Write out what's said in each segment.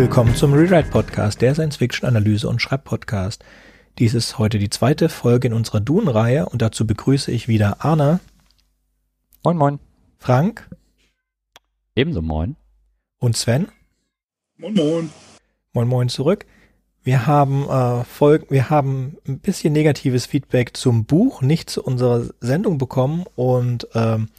willkommen zum Rewrite Podcast, der Science-Fiction-Analyse- und Schreibpodcast. Dies ist heute die zweite Folge in unserer Dune-Reihe und dazu begrüße ich wieder Arne. Moin, moin. Frank. Ebenso moin. Und Sven. Moin, moin. Moin, moin zurück. Wir haben äh, Folgen, wir haben ein bisschen negatives Feedback zum Buch, nicht zu unserer Sendung bekommen und ähm,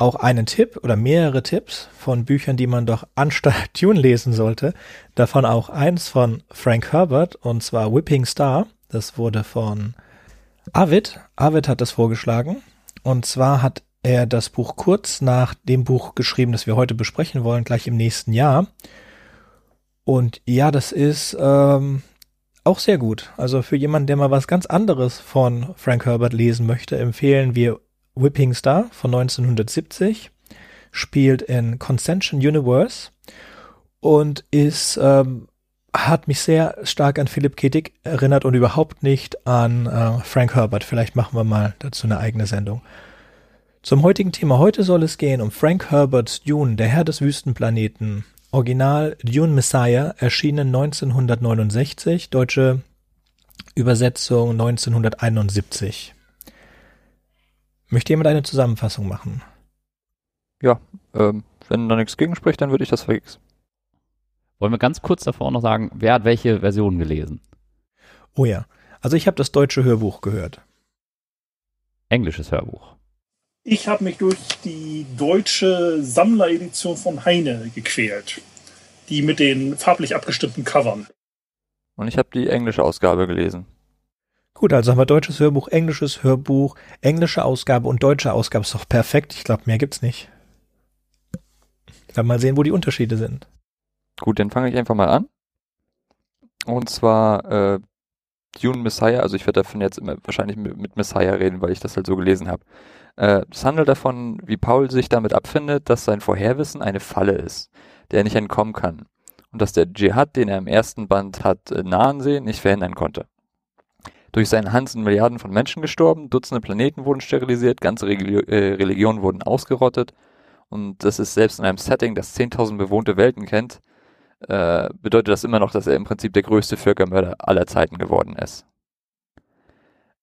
auch einen Tipp oder mehrere Tipps von Büchern, die man doch anstatt Dune lesen sollte. Davon auch eins von Frank Herbert und zwar Whipping Star. Das wurde von Arvid. Arvid hat das vorgeschlagen. Und zwar hat er das Buch kurz nach dem Buch geschrieben, das wir heute besprechen wollen, gleich im nächsten Jahr. Und ja, das ist ähm, auch sehr gut. Also für jemanden, der mal was ganz anderes von Frank Herbert lesen möchte, empfehlen wir Whipping Star von 1970, spielt in Concentric Universe und ist ähm, hat mich sehr stark an Philipp K. Erinnert und überhaupt nicht an äh, Frank Herbert. Vielleicht machen wir mal dazu eine eigene Sendung. Zum heutigen Thema. Heute soll es gehen um Frank Herberts Dune, der Herr des Wüstenplaneten. Original Dune Messiah, erschienen 1969, deutsche Übersetzung 1971. Möchte jemand eine Zusammenfassung machen? Ja, ähm, wenn da nichts gegen spricht, dann würde ich das fix. Wollen wir ganz kurz davor noch sagen, wer hat welche Version gelesen? Oh ja, also ich habe das deutsche Hörbuch gehört. Englisches Hörbuch. Ich habe mich durch die deutsche Sammleredition von Heine gequält. Die mit den farblich abgestimmten Covern. Und ich habe die englische Ausgabe gelesen. Gut, also haben wir deutsches Hörbuch, englisches Hörbuch, englische Ausgabe und deutsche Ausgabe. Ist doch perfekt. Ich glaube, mehr gibt's nicht. Dann mal sehen, wo die Unterschiede sind. Gut, dann fange ich einfach mal an. Und zwar äh, Dune Messiah, also ich werde davon jetzt immer wahrscheinlich mit, mit Messiah reden, weil ich das halt so gelesen habe. Äh, es handelt davon, wie Paul sich damit abfindet, dass sein Vorherwissen eine Falle ist, der er nicht entkommen kann. Und dass der Dschihad, den er im ersten Band hat äh, nahen sehen, nicht verhindern konnte. Durch seinen Hand sind Milliarden von Menschen gestorben, Dutzende Planeten wurden sterilisiert, ganze Religi äh, Religionen wurden ausgerottet. Und das ist selbst in einem Setting, das 10.000 bewohnte Welten kennt, äh, bedeutet das immer noch, dass er im Prinzip der größte Völkermörder aller Zeiten geworden ist.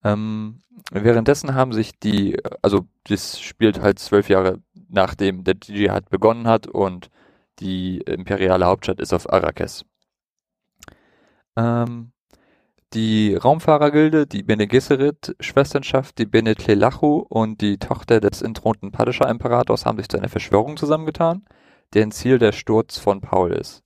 Ähm, währenddessen haben sich die, also das spielt halt zwölf Jahre nachdem der Dschihad begonnen hat und die imperiale Hauptstadt ist auf Arrakis. Ähm, die Raumfahrergilde, die Bene Gesserit, Schwesternschaft, die Bene Tlelachu und die Tochter des entthronten Padischer-Imperators haben sich zu einer Verschwörung zusammengetan, deren Ziel der Sturz von Paul ist.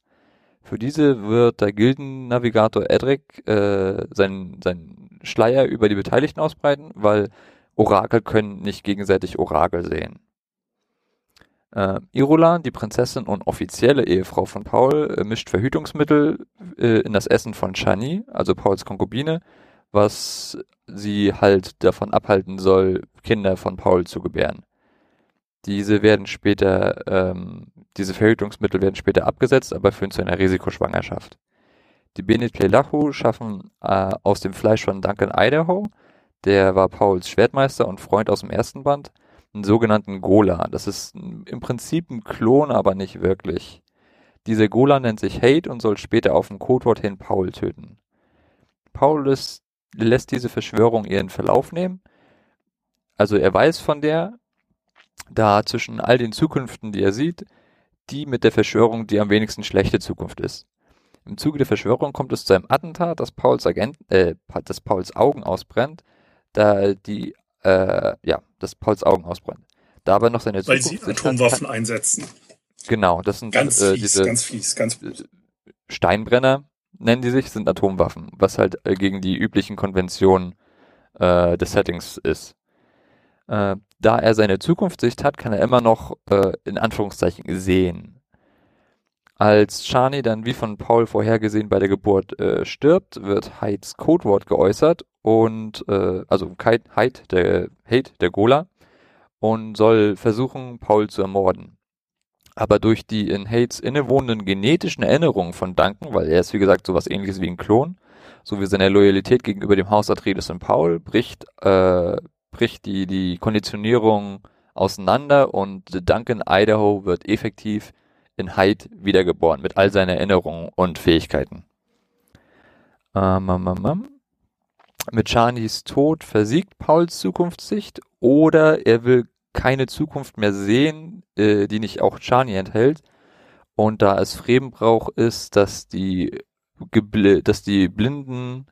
Für diese wird der Gildennavigator Edric äh, seinen, seinen Schleier über die Beteiligten ausbreiten, weil Orakel können nicht gegenseitig Orakel sehen. Äh, Irola, die Prinzessin und offizielle Ehefrau von Paul, äh, mischt Verhütungsmittel äh, in das Essen von Shani, also Pauls Konkubine, was sie halt davon abhalten soll, Kinder von Paul zu gebären. Diese werden später, ähm, diese Verhütungsmittel werden später abgesetzt, aber führen zu einer Risikoschwangerschaft. Die Benit Plelachu schaffen äh, aus dem Fleisch von Duncan Idaho, der war Pauls Schwertmeister und Freund aus dem ersten Band, einen sogenannten Gola. Das ist im Prinzip ein Klon, aber nicht wirklich. Dieser Gola nennt sich Hate und soll später auf dem Codewort hin Paul töten. Paul ist, lässt diese Verschwörung ihren Verlauf nehmen. Also er weiß von der, da zwischen all den Zukünften, die er sieht, die mit der Verschwörung die am wenigsten schlechte Zukunft ist. Im Zuge der Verschwörung kommt es zu einem Attentat, das Pauls, Agent, äh, das Pauls Augen ausbrennt, da die äh, ja, dass Pauls Augen ausbrennen. Da aber noch seine Weil Zukunft sie Atomwaffen kann, einsetzen. Genau, das sind ganz äh, fies, diese ganz fies, ganz böse. Steinbrenner nennen die sich, sind Atomwaffen, was halt äh, gegen die üblichen Konventionen äh, des Settings ist. Äh, da er seine Zukunftssicht hat, kann er immer noch äh, in Anführungszeichen sehen. Als Shani dann wie von Paul vorhergesehen bei der Geburt äh, stirbt, wird Haids Codewort geäußert und äh, also Heid, der Hate, der Gola, und soll versuchen, Paul zu ermorden. Aber durch die in Hates innewohnenden genetischen Erinnerungen von Duncan, weil er ist wie gesagt sowas ähnliches wie ein Klon, sowie seine Loyalität gegenüber dem Haus Atreides und Paul, bricht, äh, bricht die, die Konditionierung auseinander und Duncan Idaho wird effektiv in Hyde wiedergeboren mit all seinen Erinnerungen und Fähigkeiten. Ähm, ähm, ähm, ähm. Mit Charnies Tod versiegt Pauls Zukunftssicht oder er will keine Zukunft mehr sehen, äh, die nicht auch Charnie enthält. Und da es Fremenbrauch ist, dass die, dass die blinden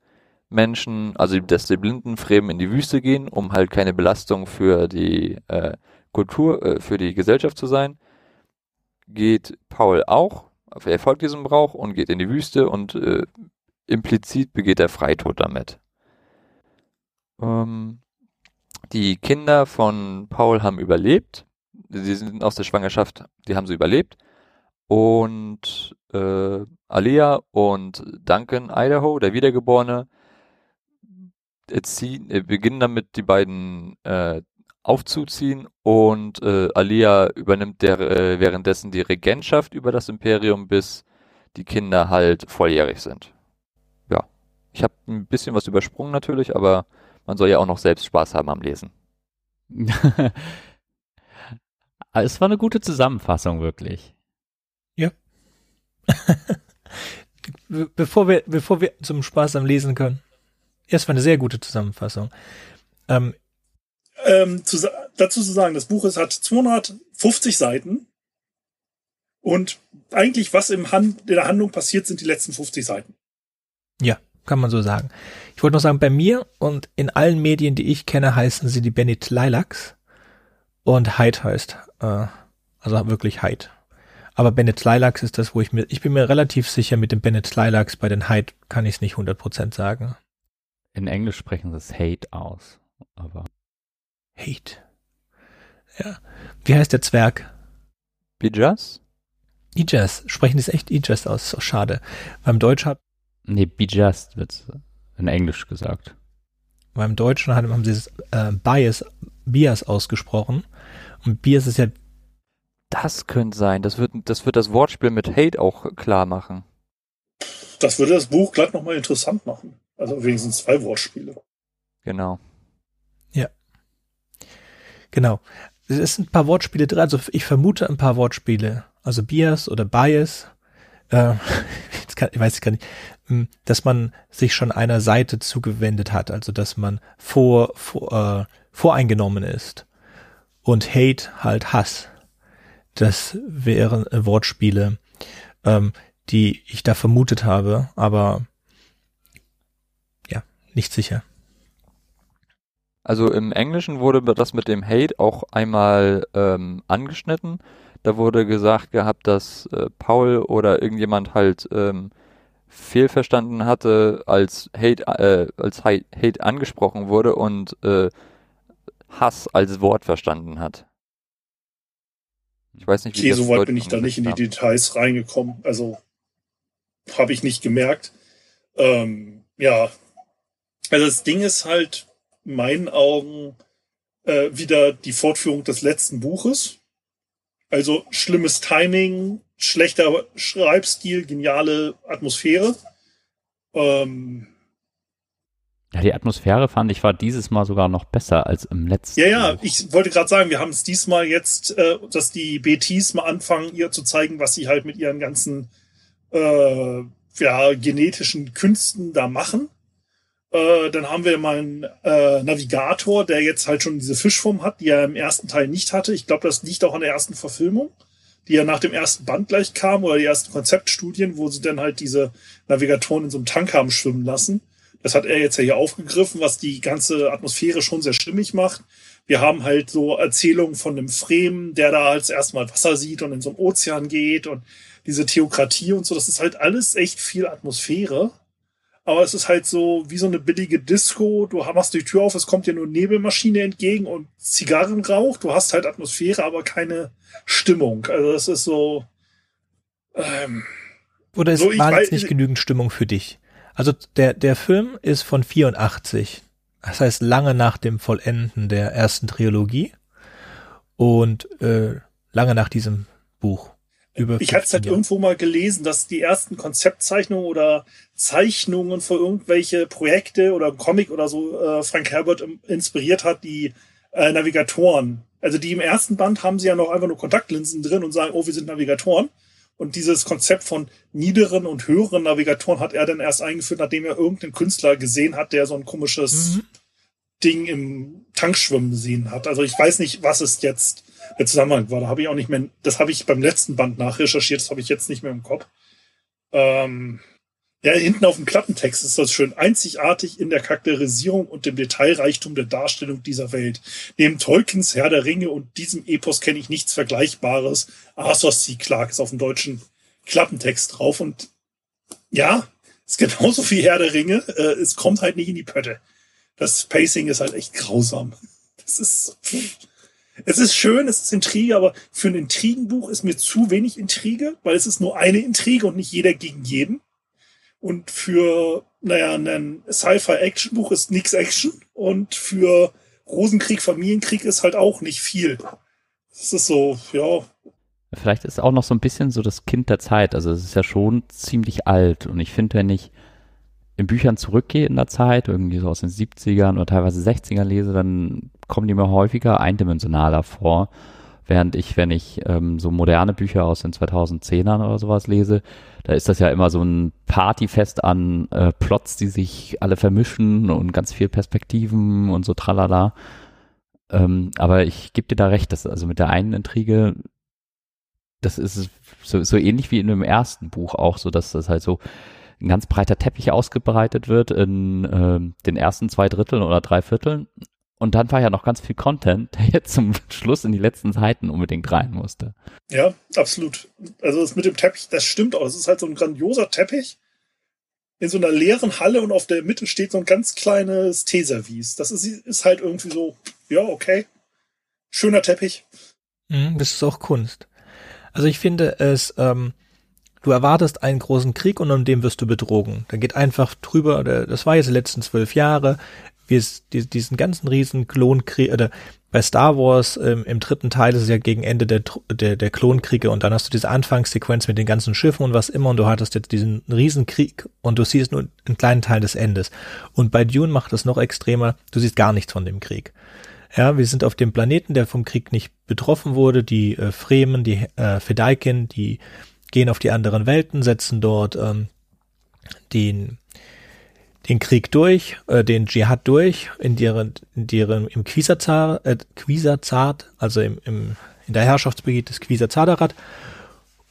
Menschen, also dass die blinden Fremen in die Wüste gehen, um halt keine Belastung für die äh, Kultur, äh, für die Gesellschaft zu sein, geht Paul auch, er folgt diesem Brauch und geht in die Wüste und äh, implizit begeht er Freitod damit. Ähm, die Kinder von Paul haben überlebt. Sie sind aus der Schwangerschaft, die haben sie überlebt. Und äh, Alia und Duncan Idaho, der Wiedergeborene, erziehen, äh, beginnen damit, die beiden äh, aufzuziehen und äh, Alia übernimmt der, äh, währenddessen die Regentschaft über das Imperium, bis die Kinder halt volljährig sind. Ja, ich habe ein bisschen was übersprungen natürlich, aber man soll ja auch noch selbst Spaß haben am Lesen. es war eine gute Zusammenfassung, wirklich. Ja. bevor, wir, bevor wir zum Spaß am Lesen können. Erstmal eine sehr gute Zusammenfassung. Ähm, ähm, zu, dazu zu sagen, das Buch ist, hat 250 Seiten und eigentlich was im Hand, in der Handlung passiert, sind die letzten 50 Seiten. Ja, kann man so sagen. Ich wollte noch sagen, bei mir und in allen Medien, die ich kenne, heißen sie die Bennett Lilacs und Hyde heißt, äh, also wirklich Hyde. Aber Bennett Lilacs ist das, wo ich mir, ich bin mir relativ sicher, mit dem Bennett Lilacs bei den Hyde kann ich es nicht 100% sagen. In Englisch sprechen sie es Hate aus, aber. Hate. Ja. Wie heißt der Zwerg? Bijas? Ijas. Sprechen die es echt Ijas aus? So schade. Beim Deutsch hat Nee, be just wird in Englisch gesagt. Beim Deutschen haben sie es äh, Bias, Bias ausgesprochen. Und Bias ist ja. Das könnte sein. Das wird, das wird das Wortspiel mit Hate auch klar machen. Das würde das Buch glatt nochmal interessant machen. Also wenigstens zwei Wortspiele. Genau. Ja. Genau. Es sind ein paar Wortspiele drin. Also ich vermute ein paar Wortspiele. Also Bias oder Bias. Äh, kann, ich weiß gar nicht, hm, dass man sich schon einer Seite zugewendet hat, also dass man vor, vor äh, voreingenommen ist. Und Hate halt Hass. Das wären äh, Wortspiele, ähm, die ich da vermutet habe, aber ja, nicht sicher. Also im Englischen wurde das mit dem Hate auch einmal ähm, angeschnitten da wurde gesagt gehabt, dass äh, Paul oder irgendjemand halt ähm, fehlverstanden hatte, als Hate, äh, als Hate angesprochen wurde und äh, Hass als Wort verstanden hat. Ich weiß nicht, wie okay, so weit bin ich da nicht in die Details reingekommen. Also habe ich nicht gemerkt. Ähm, ja, also das Ding ist halt in meinen Augen äh, wieder die Fortführung des letzten Buches. Also schlimmes Timing, schlechter Schreibstil, geniale Atmosphäre. Ähm, ja, die Atmosphäre fand ich war dieses Mal sogar noch besser als im letzten. Ja, ja, Buch. ich wollte gerade sagen, wir haben es diesmal jetzt, äh, dass die BTs mal anfangen, ihr zu zeigen, was sie halt mit ihren ganzen äh, ja, genetischen Künsten da machen. Äh, dann haben wir mal einen äh, Navigator, der jetzt halt schon diese Fischform hat, die er im ersten Teil nicht hatte. Ich glaube, das liegt auch an der ersten Verfilmung, die ja nach dem ersten Band gleich kam oder die ersten Konzeptstudien, wo sie dann halt diese Navigatoren in so einem Tank haben schwimmen lassen. Das hat er jetzt ja hier aufgegriffen, was die ganze Atmosphäre schon sehr stimmig macht. Wir haben halt so Erzählungen von einem Fremen, der da als erstmal Wasser sieht und in so einen Ozean geht und diese Theokratie und so. Das ist halt alles echt viel Atmosphäre aber es ist halt so wie so eine billige Disco. Du machst die Tür auf, es kommt dir nur Nebelmaschine entgegen und Zigarrenrauch. Du hast halt Atmosphäre, aber keine Stimmung. Also das ist so. Ähm, Oder es so, war jetzt nicht genügend Stimmung für dich? Also der, der Film ist von 84. Das heißt lange nach dem Vollenden der ersten Trilogie und äh, lange nach diesem Buch. Über ich hatte halt irgendwo mal gelesen, dass die ersten Konzeptzeichnungen oder Zeichnungen für irgendwelche Projekte oder Comic oder so äh, Frank Herbert inspiriert hat, die äh, Navigatoren. Also die im ersten Band haben sie ja noch einfach nur Kontaktlinsen drin und sagen, oh, wir sind Navigatoren. Und dieses Konzept von niederen und höheren Navigatoren hat er dann erst eingeführt, nachdem er irgendeinen Künstler gesehen hat, der so ein komisches mhm. Ding im Tankschwimmen gesehen hat. Also ich weiß nicht, was es jetzt der Zusammenhang war. Da habe ich auch nicht mehr, das habe ich beim letzten Band nachrecherchiert, das habe ich jetzt nicht mehr im Kopf. Ähm, ja, hinten auf dem Klappentext ist das schön einzigartig in der Charakterisierung und dem Detailreichtum der Darstellung dieser Welt. Neben Tolkiens Herr der Ringe und diesem Epos kenne ich nichts Vergleichbares. Arthur C. Clarke ist auf dem deutschen Klappentext drauf und ja, ist genauso wie Herr der Ringe. Äh, es kommt halt nicht in die Pötte. Das Pacing ist halt echt grausam. Das ist, es ist schön, es ist Intrige, aber für ein Intrigenbuch ist mir zu wenig Intrige, weil es ist nur eine Intrige und nicht jeder gegen jeden. Und für, naja, ein Sci-Fi-Action-Buch ist nix Action. Und für Rosenkrieg, Familienkrieg ist halt auch nicht viel. Das ist so, ja. Vielleicht ist auch noch so ein bisschen so das Kind der Zeit. Also es ist ja schon ziemlich alt. Und ich finde, wenn ich in Büchern zurückgehe in der Zeit, irgendwie so aus den 70ern oder teilweise 60ern lese, dann kommen die mir häufiger eindimensionaler vor. Während ich, wenn ich ähm, so moderne Bücher aus den 2010ern oder sowas lese, da ist das ja immer so ein Partyfest an äh, Plots, die sich alle vermischen und ganz viel Perspektiven und so tralala. Ähm, aber ich gebe dir da recht, dass also mit der einen Intrige, das ist so, so ähnlich wie in dem ersten Buch auch, so dass das halt so ein ganz breiter Teppich ausgebreitet wird in äh, den ersten zwei Dritteln oder drei Vierteln und dann war ja noch ganz viel Content, der jetzt zum Schluss in die letzten Seiten unbedingt rein musste. Ja, absolut. Also das mit dem Teppich, das stimmt auch. Es ist halt so ein grandioser Teppich in so einer leeren Halle und auf der Mitte steht so ein ganz kleines Teeservice. Das ist, ist halt irgendwie so, ja, okay. Schöner Teppich. Mhm, das ist auch Kunst. Also ich finde es, ähm, du erwartest einen großen Krieg und um dem wirst du betrogen. Da geht einfach drüber, das war jetzt die letzten zwölf Jahre, wie es diesen ganzen riesen Klonkrieg, oder bei Star Wars ähm, im dritten Teil ist es ja gegen Ende der, der, der Klonkriege und dann hast du diese Anfangssequenz mit den ganzen Schiffen und was immer und du hattest jetzt diesen Riesenkrieg und du siehst nur einen kleinen Teil des Endes. Und bei Dune macht es noch extremer, du siehst gar nichts von dem Krieg. Ja, wir sind auf dem Planeten, der vom Krieg nicht betroffen wurde. Die äh, Fremen, die äh, Fedaykin, die gehen auf die anderen Welten, setzen dort ähm, den den Krieg durch, äh, den Dschihad durch, in deren, in deren im Quisazar, äh, Quisazart, also im, im, in der Herrschaftsgebiet des Quisazadarat.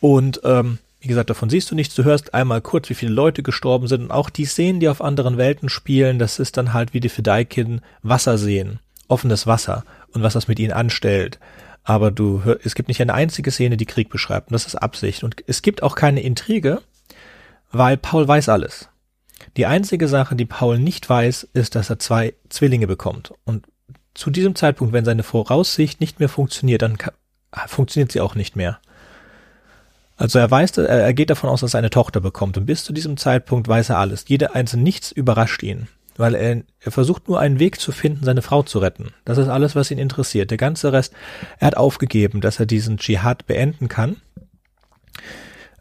Und ähm, wie gesagt, davon siehst du nichts. Du hörst einmal kurz, wie viele Leute gestorben sind. Und auch die Szenen, die auf anderen Welten spielen, das ist dann halt wie die Fedaikin Wasser sehen. Offenes Wasser. Und was das mit ihnen anstellt. Aber du, hör, es gibt nicht eine einzige Szene, die Krieg beschreibt. Und das ist Absicht. Und es gibt auch keine Intrige, weil Paul weiß alles. Die einzige Sache, die Paul nicht weiß, ist, dass er zwei Zwillinge bekommt. Und zu diesem Zeitpunkt, wenn seine Voraussicht nicht mehr funktioniert, dann funktioniert sie auch nicht mehr. Also er weiß, er geht davon aus, dass er eine Tochter bekommt. Und bis zu diesem Zeitpunkt weiß er alles. Jede einzelne nichts überrascht ihn. Weil er, er versucht nur einen Weg zu finden, seine Frau zu retten. Das ist alles, was ihn interessiert. Der ganze Rest, er hat aufgegeben, dass er diesen Dschihad beenden kann.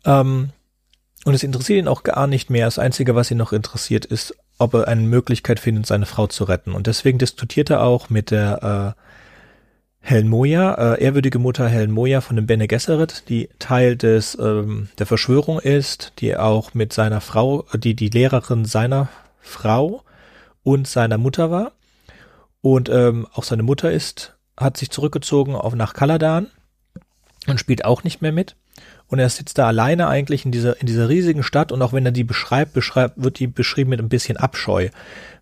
Ähm, und es interessiert ihn auch gar nicht mehr. Das Einzige, was ihn noch interessiert, ist, ob er eine Möglichkeit findet, seine Frau zu retten. Und deswegen diskutiert er auch mit der äh, Helen Moja, äh, ehrwürdige Mutter Helen Moja von dem Bene Gesserit, die Teil des ähm, der Verschwörung ist, die auch mit seiner Frau, die die Lehrerin seiner Frau und seiner Mutter war. Und ähm, auch seine Mutter ist, hat sich zurückgezogen auf nach Kaladan und spielt auch nicht mehr mit und er sitzt da alleine eigentlich in dieser, in dieser riesigen Stadt und auch wenn er die beschreibt, beschreibt, wird die beschrieben mit ein bisschen Abscheu,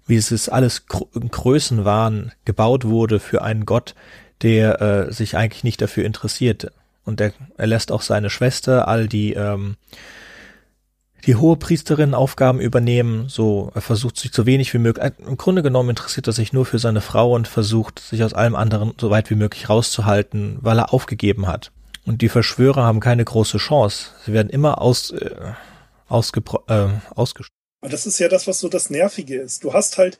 wie es ist alles Größenwahn gebaut wurde für einen Gott, der äh, sich eigentlich nicht dafür interessiert. Und er, er lässt auch seine Schwester all die, ähm, die hohe Priesterin Aufgaben übernehmen, so er versucht sich so wenig wie möglich, im Grunde genommen interessiert er sich nur für seine Frau und versucht sich aus allem anderen so weit wie möglich rauszuhalten, weil er aufgegeben hat. Und die Verschwörer haben keine große Chance. Sie werden immer aus, äh, ausge, äh, ausgestoßen. Das ist ja das, was so das Nervige ist. Du hast halt,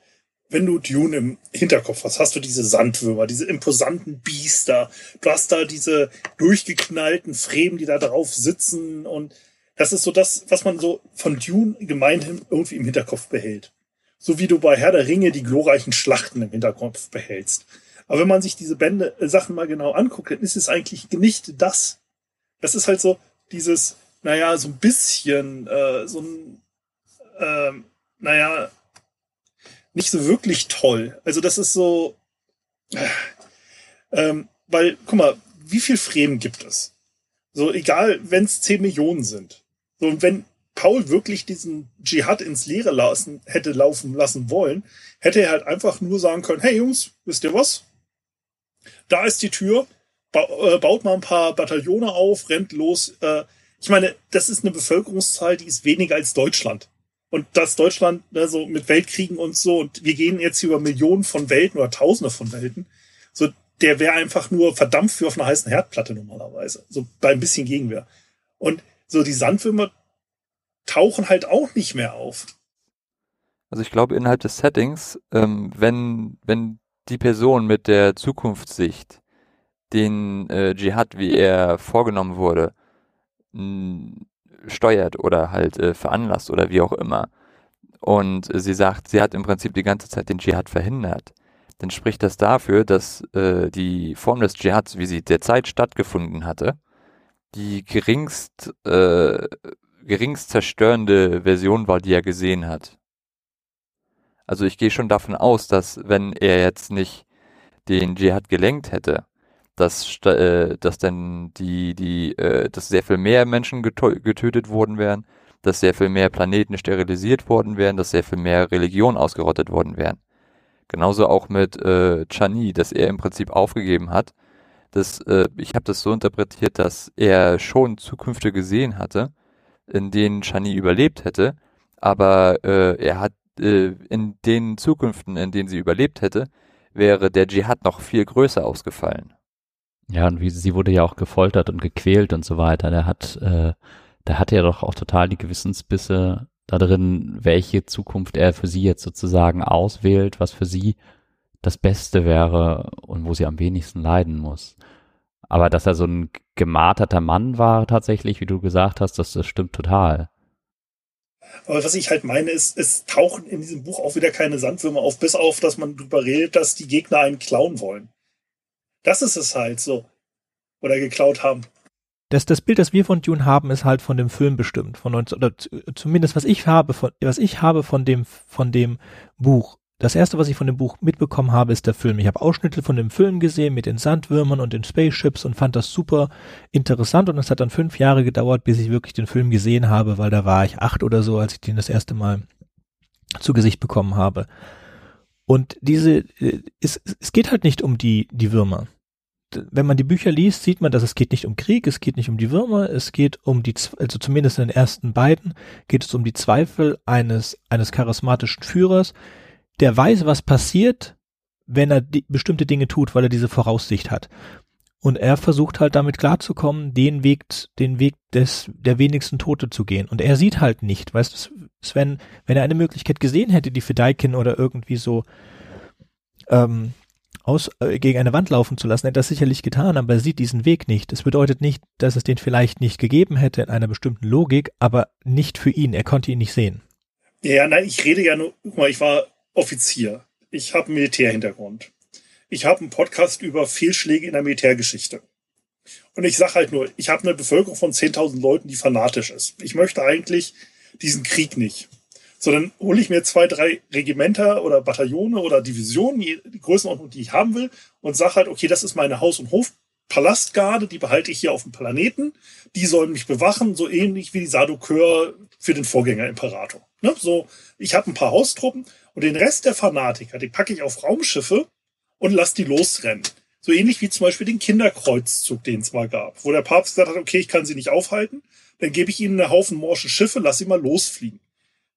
wenn du Dune im Hinterkopf hast, hast du diese Sandwürmer, diese imposanten Biester. Du hast da diese durchgeknallten Fremen, die da drauf sitzen. Und das ist so das, was man so von Dune gemeinhin irgendwie im Hinterkopf behält. So wie du bei Herr der Ringe die glorreichen Schlachten im Hinterkopf behältst. Aber wenn man sich diese Bände, äh, Sachen mal genau anguckt, dann ist es eigentlich nicht das. Das ist halt so dieses, naja, so ein bisschen, äh, so ein, äh, naja, nicht so wirklich toll. Also das ist so, äh, ähm, weil, guck mal, wie viel Fremen gibt es? So, egal, wenn es 10 Millionen sind. So, und wenn Paul wirklich diesen Dschihad ins Leere lassen, hätte laufen lassen wollen, hätte er halt einfach nur sagen können, hey Jungs, wisst ihr was? Da ist die Tür, äh, baut mal ein paar Bataillone auf, rennt los. Äh, ich meine, das ist eine Bevölkerungszahl, die ist weniger als Deutschland. Und das Deutschland ne, so mit Weltkriegen und so, und wir gehen jetzt über Millionen von Welten oder Tausende von Welten. So, der wäre einfach nur verdampft wie auf einer heißen Herdplatte normalerweise. So bei ein bisschen Gegenwehr. Und so die Sandwürmer tauchen halt auch nicht mehr auf. Also ich glaube, innerhalb des Settings, ähm, wenn, wenn die Person mit der Zukunftssicht den äh, Dschihad, wie er vorgenommen wurde, steuert oder halt äh, veranlasst oder wie auch immer, und sie sagt, sie hat im Prinzip die ganze Zeit den Dschihad verhindert, dann spricht das dafür, dass äh, die Form des Dschihads, wie sie derzeit stattgefunden hatte, die geringst, äh, geringst zerstörende Version war, die er gesehen hat. Also ich gehe schon davon aus, dass wenn er jetzt nicht den Dschihad gelenkt hätte, dass, äh, dass dann die, die, äh, dass sehr viel mehr Menschen getötet worden wären, dass sehr viel mehr Planeten sterilisiert worden wären, dass sehr viel mehr Religionen ausgerottet worden wären. Genauso auch mit äh, Chani, dass er im Prinzip aufgegeben hat. Das, äh, ich habe das so interpretiert, dass er schon Zukünfte gesehen hatte, in denen Chani überlebt hätte, aber äh, er hat äh, in den Zukünften, in denen sie überlebt hätte, wäre der Dschihad noch viel größer ausgefallen. Ja, und wie sie wurde ja auch gefoltert und gequält und so weiter. Der hat, äh, der hatte ja doch auch total die Gewissensbisse da drin, welche Zukunft er für sie jetzt sozusagen auswählt, was für sie das Beste wäre und wo sie am wenigsten leiden muss. Aber dass er so ein gemarterter Mann war tatsächlich, wie du gesagt hast, das, das stimmt total. Aber was ich halt meine, ist, es tauchen in diesem Buch auch wieder keine Sandwürmer auf, bis auf, dass man darüber redet, dass die Gegner einen klauen wollen. Das ist es halt so. Oder geklaut haben. Das, das Bild, das wir von Dune haben, ist halt von dem Film bestimmt, von 19, oder zumindest was ich habe, von, was ich habe von dem, von dem Buch. Das erste, was ich von dem Buch mitbekommen habe, ist der Film. Ich habe Ausschnitte von dem Film gesehen mit den Sandwürmern und den Spaceships und fand das super interessant und es hat dann fünf Jahre gedauert, bis ich wirklich den Film gesehen habe, weil da war ich acht oder so, als ich den das erste Mal zu Gesicht bekommen habe. Und diese, äh, es, es geht halt nicht um die, die Würmer wenn man die Bücher liest, sieht man, dass es geht nicht um Krieg, es geht nicht um die Würmer, es geht um die, also zumindest in den ersten beiden, geht es um die Zweifel eines, eines charismatischen Führers, der weiß, was passiert, wenn er bestimmte Dinge tut, weil er diese Voraussicht hat. Und er versucht halt damit klarzukommen, den Weg, den Weg des, der wenigsten Tote zu gehen. Und er sieht halt nicht, weißt du, Sven, wenn er eine Möglichkeit gesehen hätte, die Fedaikin oder irgendwie so, ähm, aus, äh, gegen eine Wand laufen zu lassen, hätte das sicherlich getan, aber er sieht diesen Weg nicht. Das bedeutet nicht, dass es den vielleicht nicht gegeben hätte in einer bestimmten Logik, aber nicht für ihn. Er konnte ihn nicht sehen. Ja, nein, ich rede ja nur, guck mal, ich war Offizier. Ich habe einen Militärhintergrund. Ich habe einen Podcast über Fehlschläge in der Militärgeschichte. Und ich sage halt nur, ich habe eine Bevölkerung von 10.000 Leuten, die fanatisch ist. Ich möchte eigentlich diesen Krieg nicht sondern hole ich mir zwei, drei Regimenter oder Bataillone oder Divisionen, die Größenordnung, die ich haben will, und sage halt, okay, das ist meine Haus- und Hofpalastgarde, die behalte ich hier auf dem Planeten, die sollen mich bewachen, so ähnlich wie die Sadokör für den Vorgänger Imperator. Ne? So, ich habe ein paar Haustruppen und den Rest der Fanatiker, die packe ich auf Raumschiffe und lass die losrennen. So ähnlich wie zum Beispiel den Kinderkreuzzug, den es mal gab, wo der Papst gesagt hat, okay, ich kann sie nicht aufhalten, dann gebe ich ihnen einen Haufen morsche Schiffe, lass sie mal losfliegen.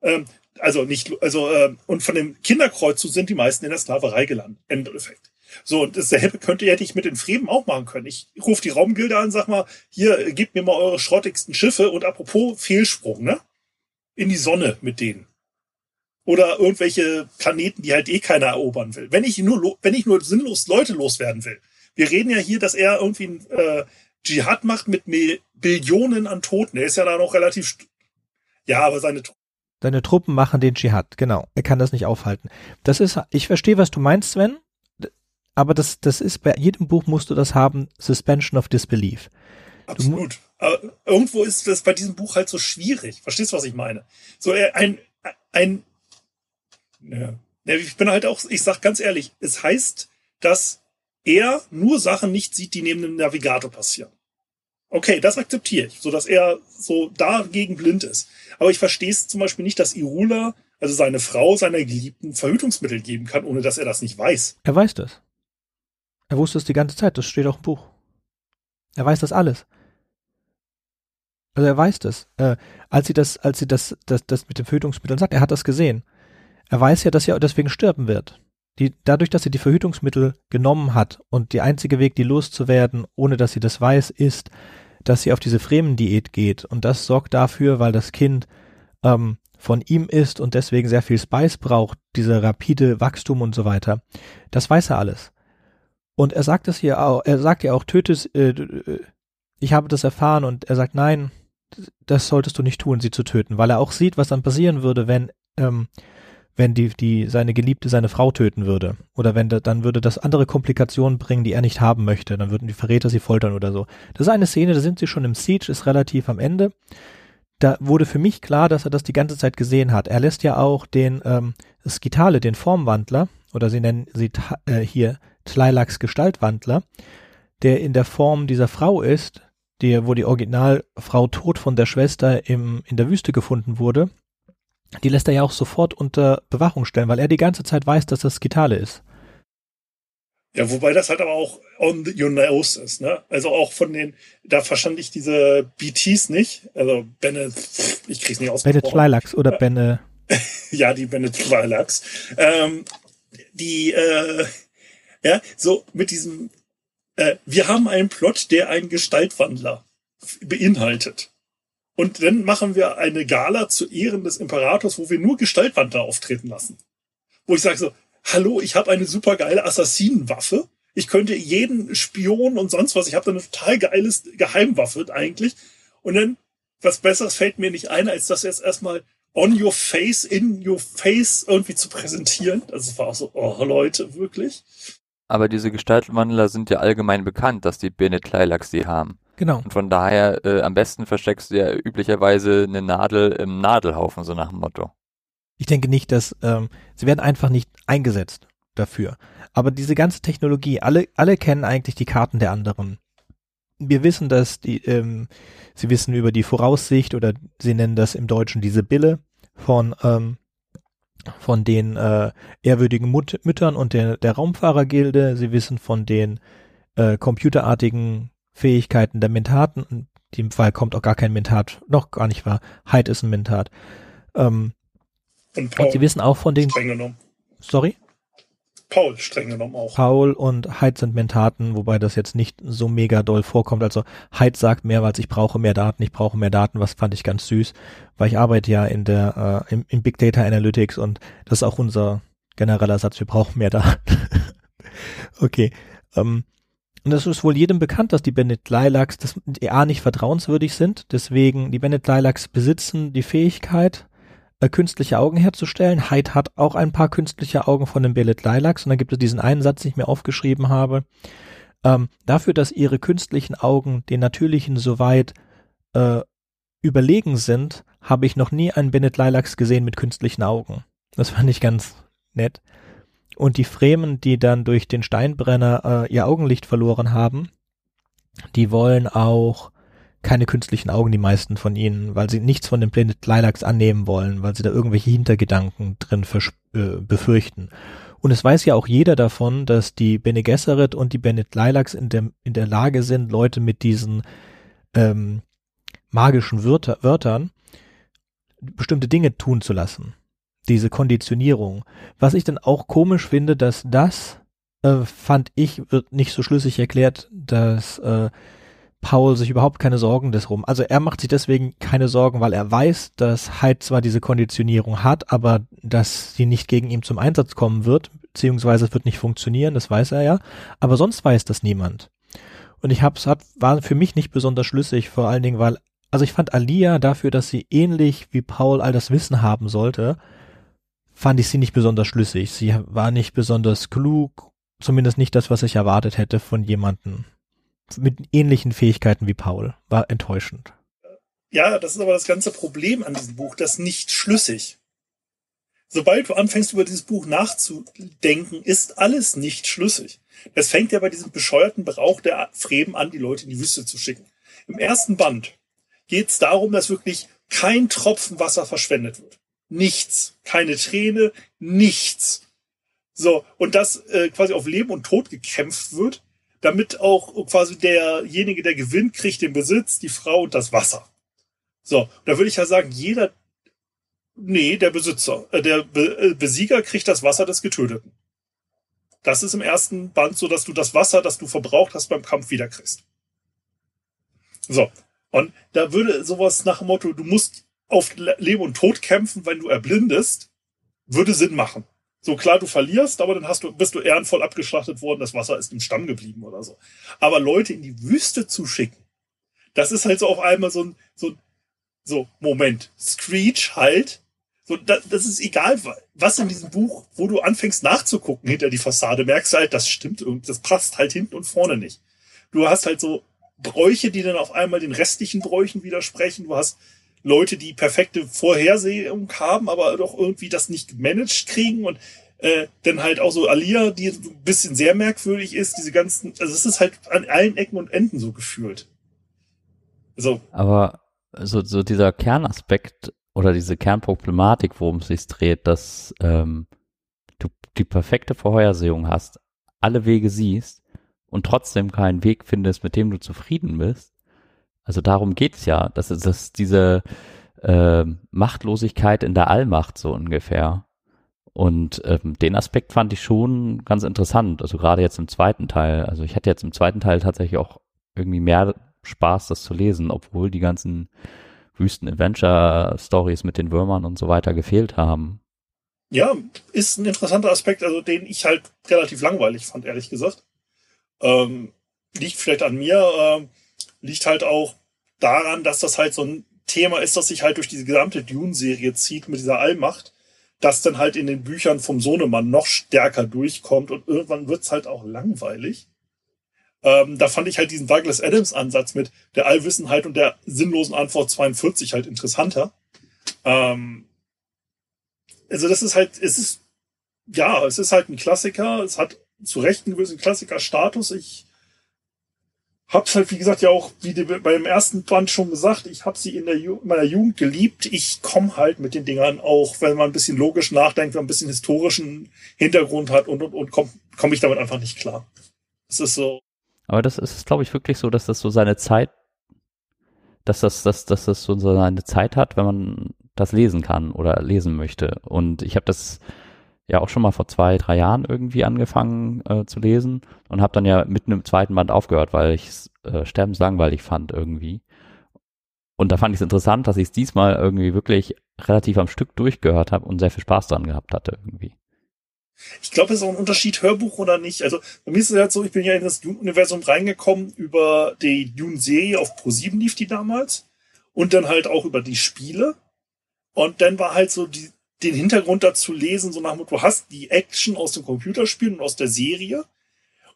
Ähm, also nicht, also äh, und von dem Kinderkreuzzug sind die meisten in der Sklaverei gelandet. Endeffekt. So, und dasselbe könnte hätte ich mit den Fremen auch machen können. Ich rufe die Raumgilde an, sag mal, hier, gebt mir mal eure schrottigsten Schiffe und apropos Fehlsprung, ne? In die Sonne mit denen. Oder irgendwelche Planeten, die halt eh keiner erobern will. Wenn ich nur, wenn ich nur sinnlos Leute loswerden will. Wir reden ja hier, dass er irgendwie ein äh, Dschihad macht mit Billionen an Toten. Er ist ja da noch relativ, ja, aber seine Deine Truppen machen den Dschihad, genau. Er kann das nicht aufhalten. Das ist, ich verstehe, was du meinst, Sven, aber das, das ist, bei jedem Buch musst du das haben, Suspension of Disbelief. Absolut. Aber irgendwo ist das bei diesem Buch halt so schwierig. Verstehst du, was ich meine? So ein, ein, ja. Ich bin halt auch, ich sag ganz ehrlich, es heißt, dass er nur Sachen nicht sieht, die neben dem Navigator passieren. Okay, das akzeptiere ich, so dass er so dagegen blind ist. Aber ich verstehe es zum Beispiel nicht, dass Irula, also seine Frau, seiner Geliebten Verhütungsmittel geben kann, ohne dass er das nicht weiß. Er weiß das. Er wusste es die ganze Zeit, das steht auch im Buch. Er weiß das alles. Also er weiß das. Äh, als sie das, als sie das, das, das mit den Verhütungsmitteln sagt, er hat das gesehen. Er weiß ja, dass er deswegen sterben wird. Die, dadurch, dass sie die Verhütungsmittel genommen hat und der einzige Weg, die loszuwerden, ohne dass sie das weiß, ist, dass sie auf diese Fremen-Diät geht. Und das sorgt dafür, weil das Kind ähm, von ihm ist und deswegen sehr viel Spice braucht, diese rapide Wachstum und so weiter. Das weiß er alles. Und er sagt es hier auch, er sagt ja auch, tötest, äh, äh, ich habe das erfahren und er sagt, nein, das solltest du nicht tun, sie zu töten, weil er auch sieht, was dann passieren würde, wenn, ähm, wenn die, die, seine Geliebte seine Frau töten würde. Oder wenn, dann würde das andere Komplikationen bringen, die er nicht haben möchte. Dann würden die Verräter sie foltern oder so. Das ist eine Szene, da sind sie schon im Siege, ist relativ am Ende. Da wurde für mich klar, dass er das die ganze Zeit gesehen hat. Er lässt ja auch den ähm, Skitale, den Formwandler, oder sie nennen sie äh, hier Tleilax Gestaltwandler, der in der Form dieser Frau ist, die, wo die Originalfrau tot von der Schwester im, in der Wüste gefunden wurde, die lässt er ja auch sofort unter Bewachung stellen, weil er die ganze Zeit weiß, dass das Skitale ist. Ja, wobei das halt aber auch on the, your nose ist, ne? Also auch von den, da verstand ich diese BTs nicht. Also Benne, ich krieg's nicht aus. Benne Tlilax oder ja. Benne. ja, die Benne Tlilax. Ähm, die, äh, ja, so mit diesem äh, wir haben einen Plot, der einen Gestaltwandler beinhaltet. Und dann machen wir eine Gala zu Ehren des Imperators, wo wir nur Gestaltwandler auftreten lassen. Wo ich sage so, hallo, ich habe eine super geile Assassinenwaffe. Ich könnte jeden Spion und sonst was, ich habe da eine total geiles Geheimwaffe eigentlich. Und dann, was Besseres fällt mir nicht ein, als das jetzt erstmal on your face, in your face irgendwie zu präsentieren. Also es war auch so, oh Leute, wirklich. Aber diese Gestaltwandler sind ja allgemein bekannt, dass die Bene Lilacs die haben. Genau. Und von daher, äh, am besten versteckst du ja üblicherweise eine Nadel im Nadelhaufen, so nach dem Motto. Ich denke nicht, dass, ähm, sie werden einfach nicht eingesetzt dafür. Aber diese ganze Technologie, alle, alle kennen eigentlich die Karten der anderen. Wir wissen, dass die, ähm, sie wissen über die Voraussicht oder sie nennen das im Deutschen diese Bille von ähm, von den äh, ehrwürdigen Mut Müttern und der, der Raumfahrergilde. Sie wissen von den äh, computerartigen Fähigkeiten der Mentaten. In dem Fall kommt auch gar kein Mentat, noch gar nicht wahr. Hyde ist ein Mentat. Ähm, und, Paul, und sie wissen auch von den. Sorry? Paul streng genommen auch. Paul und Hyde sind Mentaten, wobei das jetzt nicht so mega doll vorkommt. Also Hyde sagt mehrmals, ich brauche mehr Daten, ich brauche mehr Daten, was fand ich ganz süß, weil ich arbeite ja in der äh, im, im Big Data Analytics und das ist auch unser genereller Satz, wir brauchen mehr Daten. okay. Ähm, und das ist wohl jedem bekannt, dass die Bennett Lilacs das A nicht vertrauenswürdig sind. Deswegen, die Bennett Lilacs besitzen die Fähigkeit, äh, künstliche Augen herzustellen. Hyde hat auch ein paar künstliche Augen von dem Billet Lilacs und dann gibt es diesen einen Satz, den ich mir aufgeschrieben habe. Ähm, dafür, dass ihre künstlichen Augen den natürlichen soweit äh, überlegen sind, habe ich noch nie einen Bennett Lilacs gesehen mit künstlichen Augen. Das fand ich ganz nett. Und die Fremen, die dann durch den Steinbrenner äh, ihr Augenlicht verloren haben, die wollen auch keine künstlichen Augen, die meisten von ihnen, weil sie nichts von dem Planet Lilacs annehmen wollen, weil sie da irgendwelche Hintergedanken drin äh, befürchten. Und es weiß ja auch jeder davon, dass die Bene Gesserit und die Bene Lilacs in der, in der Lage sind, Leute mit diesen ähm, magischen Wörter, Wörtern bestimmte Dinge tun zu lassen. Diese Konditionierung. Was ich dann auch komisch finde, dass das, äh, fand ich, wird nicht so schlüssig erklärt, dass äh, Paul sich überhaupt keine Sorgen darum. Also er macht sich deswegen keine Sorgen, weil er weiß, dass Hyde zwar diese Konditionierung hat, aber dass sie nicht gegen ihn zum Einsatz kommen wird, beziehungsweise es wird nicht funktionieren, das weiß er ja. Aber sonst weiß das niemand. Und ich hab's, hat, war für mich nicht besonders schlüssig, vor allen Dingen, weil, also ich fand Alia dafür, dass sie ähnlich wie Paul all das Wissen haben sollte, fand ich sie nicht besonders schlüssig. Sie war nicht besonders klug, zumindest nicht das, was ich erwartet hätte von jemanden mit ähnlichen Fähigkeiten wie Paul. War enttäuschend. Ja, das ist aber das ganze Problem an diesem Buch, das nicht schlüssig. Sobald du anfängst, über dieses Buch nachzudenken, ist alles nicht schlüssig. Es fängt ja bei diesem bescheuerten Brauch der Fremen an, die Leute in die Wüste zu schicken. Im ersten Band geht es darum, dass wirklich kein Tropfen Wasser verschwendet wird. Nichts. Keine Träne, nichts. So, und dass äh, quasi auf Leben und Tod gekämpft wird, damit auch quasi derjenige, der gewinnt, kriegt den Besitz, die Frau und das Wasser. So, da würde ich ja sagen, jeder, nee, der Besitzer, äh, der Be äh, Besieger kriegt das Wasser des Getöteten. Das ist im ersten Band so, dass du das Wasser, das du verbraucht hast, beim Kampf wiederkriegst. So, und da würde sowas nach dem Motto, du musst auf Leben und Tod kämpfen, wenn du erblindest, würde Sinn machen. So klar, du verlierst, aber dann hast du, bist du ehrenvoll abgeschlachtet worden, das Wasser ist im Stamm geblieben oder so. Aber Leute in die Wüste zu schicken, das ist halt so auf einmal so ein, so, so, Moment, Screech halt. So, das, das ist egal, was in diesem Buch, wo du anfängst nachzugucken hinter die Fassade, merkst du halt, das stimmt irgendwie, das passt halt hinten und vorne nicht. Du hast halt so Bräuche, die dann auf einmal den restlichen Bräuchen widersprechen. Du hast Leute, die perfekte Vorhersehung haben, aber doch irgendwie das nicht gemanagt kriegen und äh, dann halt auch so Alia, die ein bisschen sehr merkwürdig ist, diese ganzen, also es ist halt an allen Ecken und Enden so gefühlt. So. Aber so, so dieser Kernaspekt oder diese Kernproblematik, worum es sich dreht, dass ähm, du die perfekte Vorhersehung hast, alle Wege siehst und trotzdem keinen Weg findest, mit dem du zufrieden bist, also darum geht's ja. Das ist diese äh, Machtlosigkeit in der Allmacht so ungefähr. Und ähm, den Aspekt fand ich schon ganz interessant. Also gerade jetzt im zweiten Teil. Also ich hatte jetzt im zweiten Teil tatsächlich auch irgendwie mehr Spaß, das zu lesen, obwohl die ganzen Wüsten-Adventure-Stories mit den Würmern und so weiter gefehlt haben. Ja, ist ein interessanter Aspekt, also den ich halt relativ langweilig fand, ehrlich gesagt. Ähm, liegt vielleicht an mir. Ähm, liegt halt auch daran, dass das halt so ein Thema ist, das sich halt durch diese gesamte Dune-Serie zieht mit dieser Allmacht, das dann halt in den Büchern vom Sohnemann noch stärker durchkommt und irgendwann wird's halt auch langweilig. Ähm, da fand ich halt diesen Douglas Adams Ansatz mit der Allwissenheit und der sinnlosen Antwort 42 halt interessanter. Ähm, also das ist halt, es ist, ja, es ist halt ein Klassiker, es hat zu Recht einen gewissen Klassikerstatus. Ich hab's halt, wie gesagt, ja auch wie beim ersten Band schon gesagt, ich habe sie in, der Ju in meiner Jugend geliebt. Ich komme halt mit den Dingern auch, wenn man ein bisschen logisch nachdenkt, wenn man ein bisschen historischen Hintergrund hat und und und komme komm ich damit einfach nicht klar. Es ist so. Aber das ist, glaube ich, wirklich so, dass das so seine Zeit, dass das, dass, dass das so seine Zeit hat, wenn man das lesen kann oder lesen möchte. Und ich habe das ja auch schon mal vor zwei, drei Jahren irgendwie angefangen äh, zu lesen und habe dann ja mitten im zweiten Band aufgehört, weil ich es äh, sterbenslangweilig fand irgendwie. Und da fand ich es interessant, dass ich es diesmal irgendwie wirklich relativ am Stück durchgehört habe und sehr viel Spaß dran gehabt hatte irgendwie. Ich glaube, es ist auch ein Unterschied, Hörbuch oder nicht. Also bei mir ist es halt so, ich bin ja in das Dune-Universum reingekommen über die Dune-Serie auf Pro7 lief die damals und dann halt auch über die Spiele. Und dann war halt so die, den Hintergrund dazu lesen, so nach dem Motto, du hast die Action aus dem Computerspiel und aus der Serie.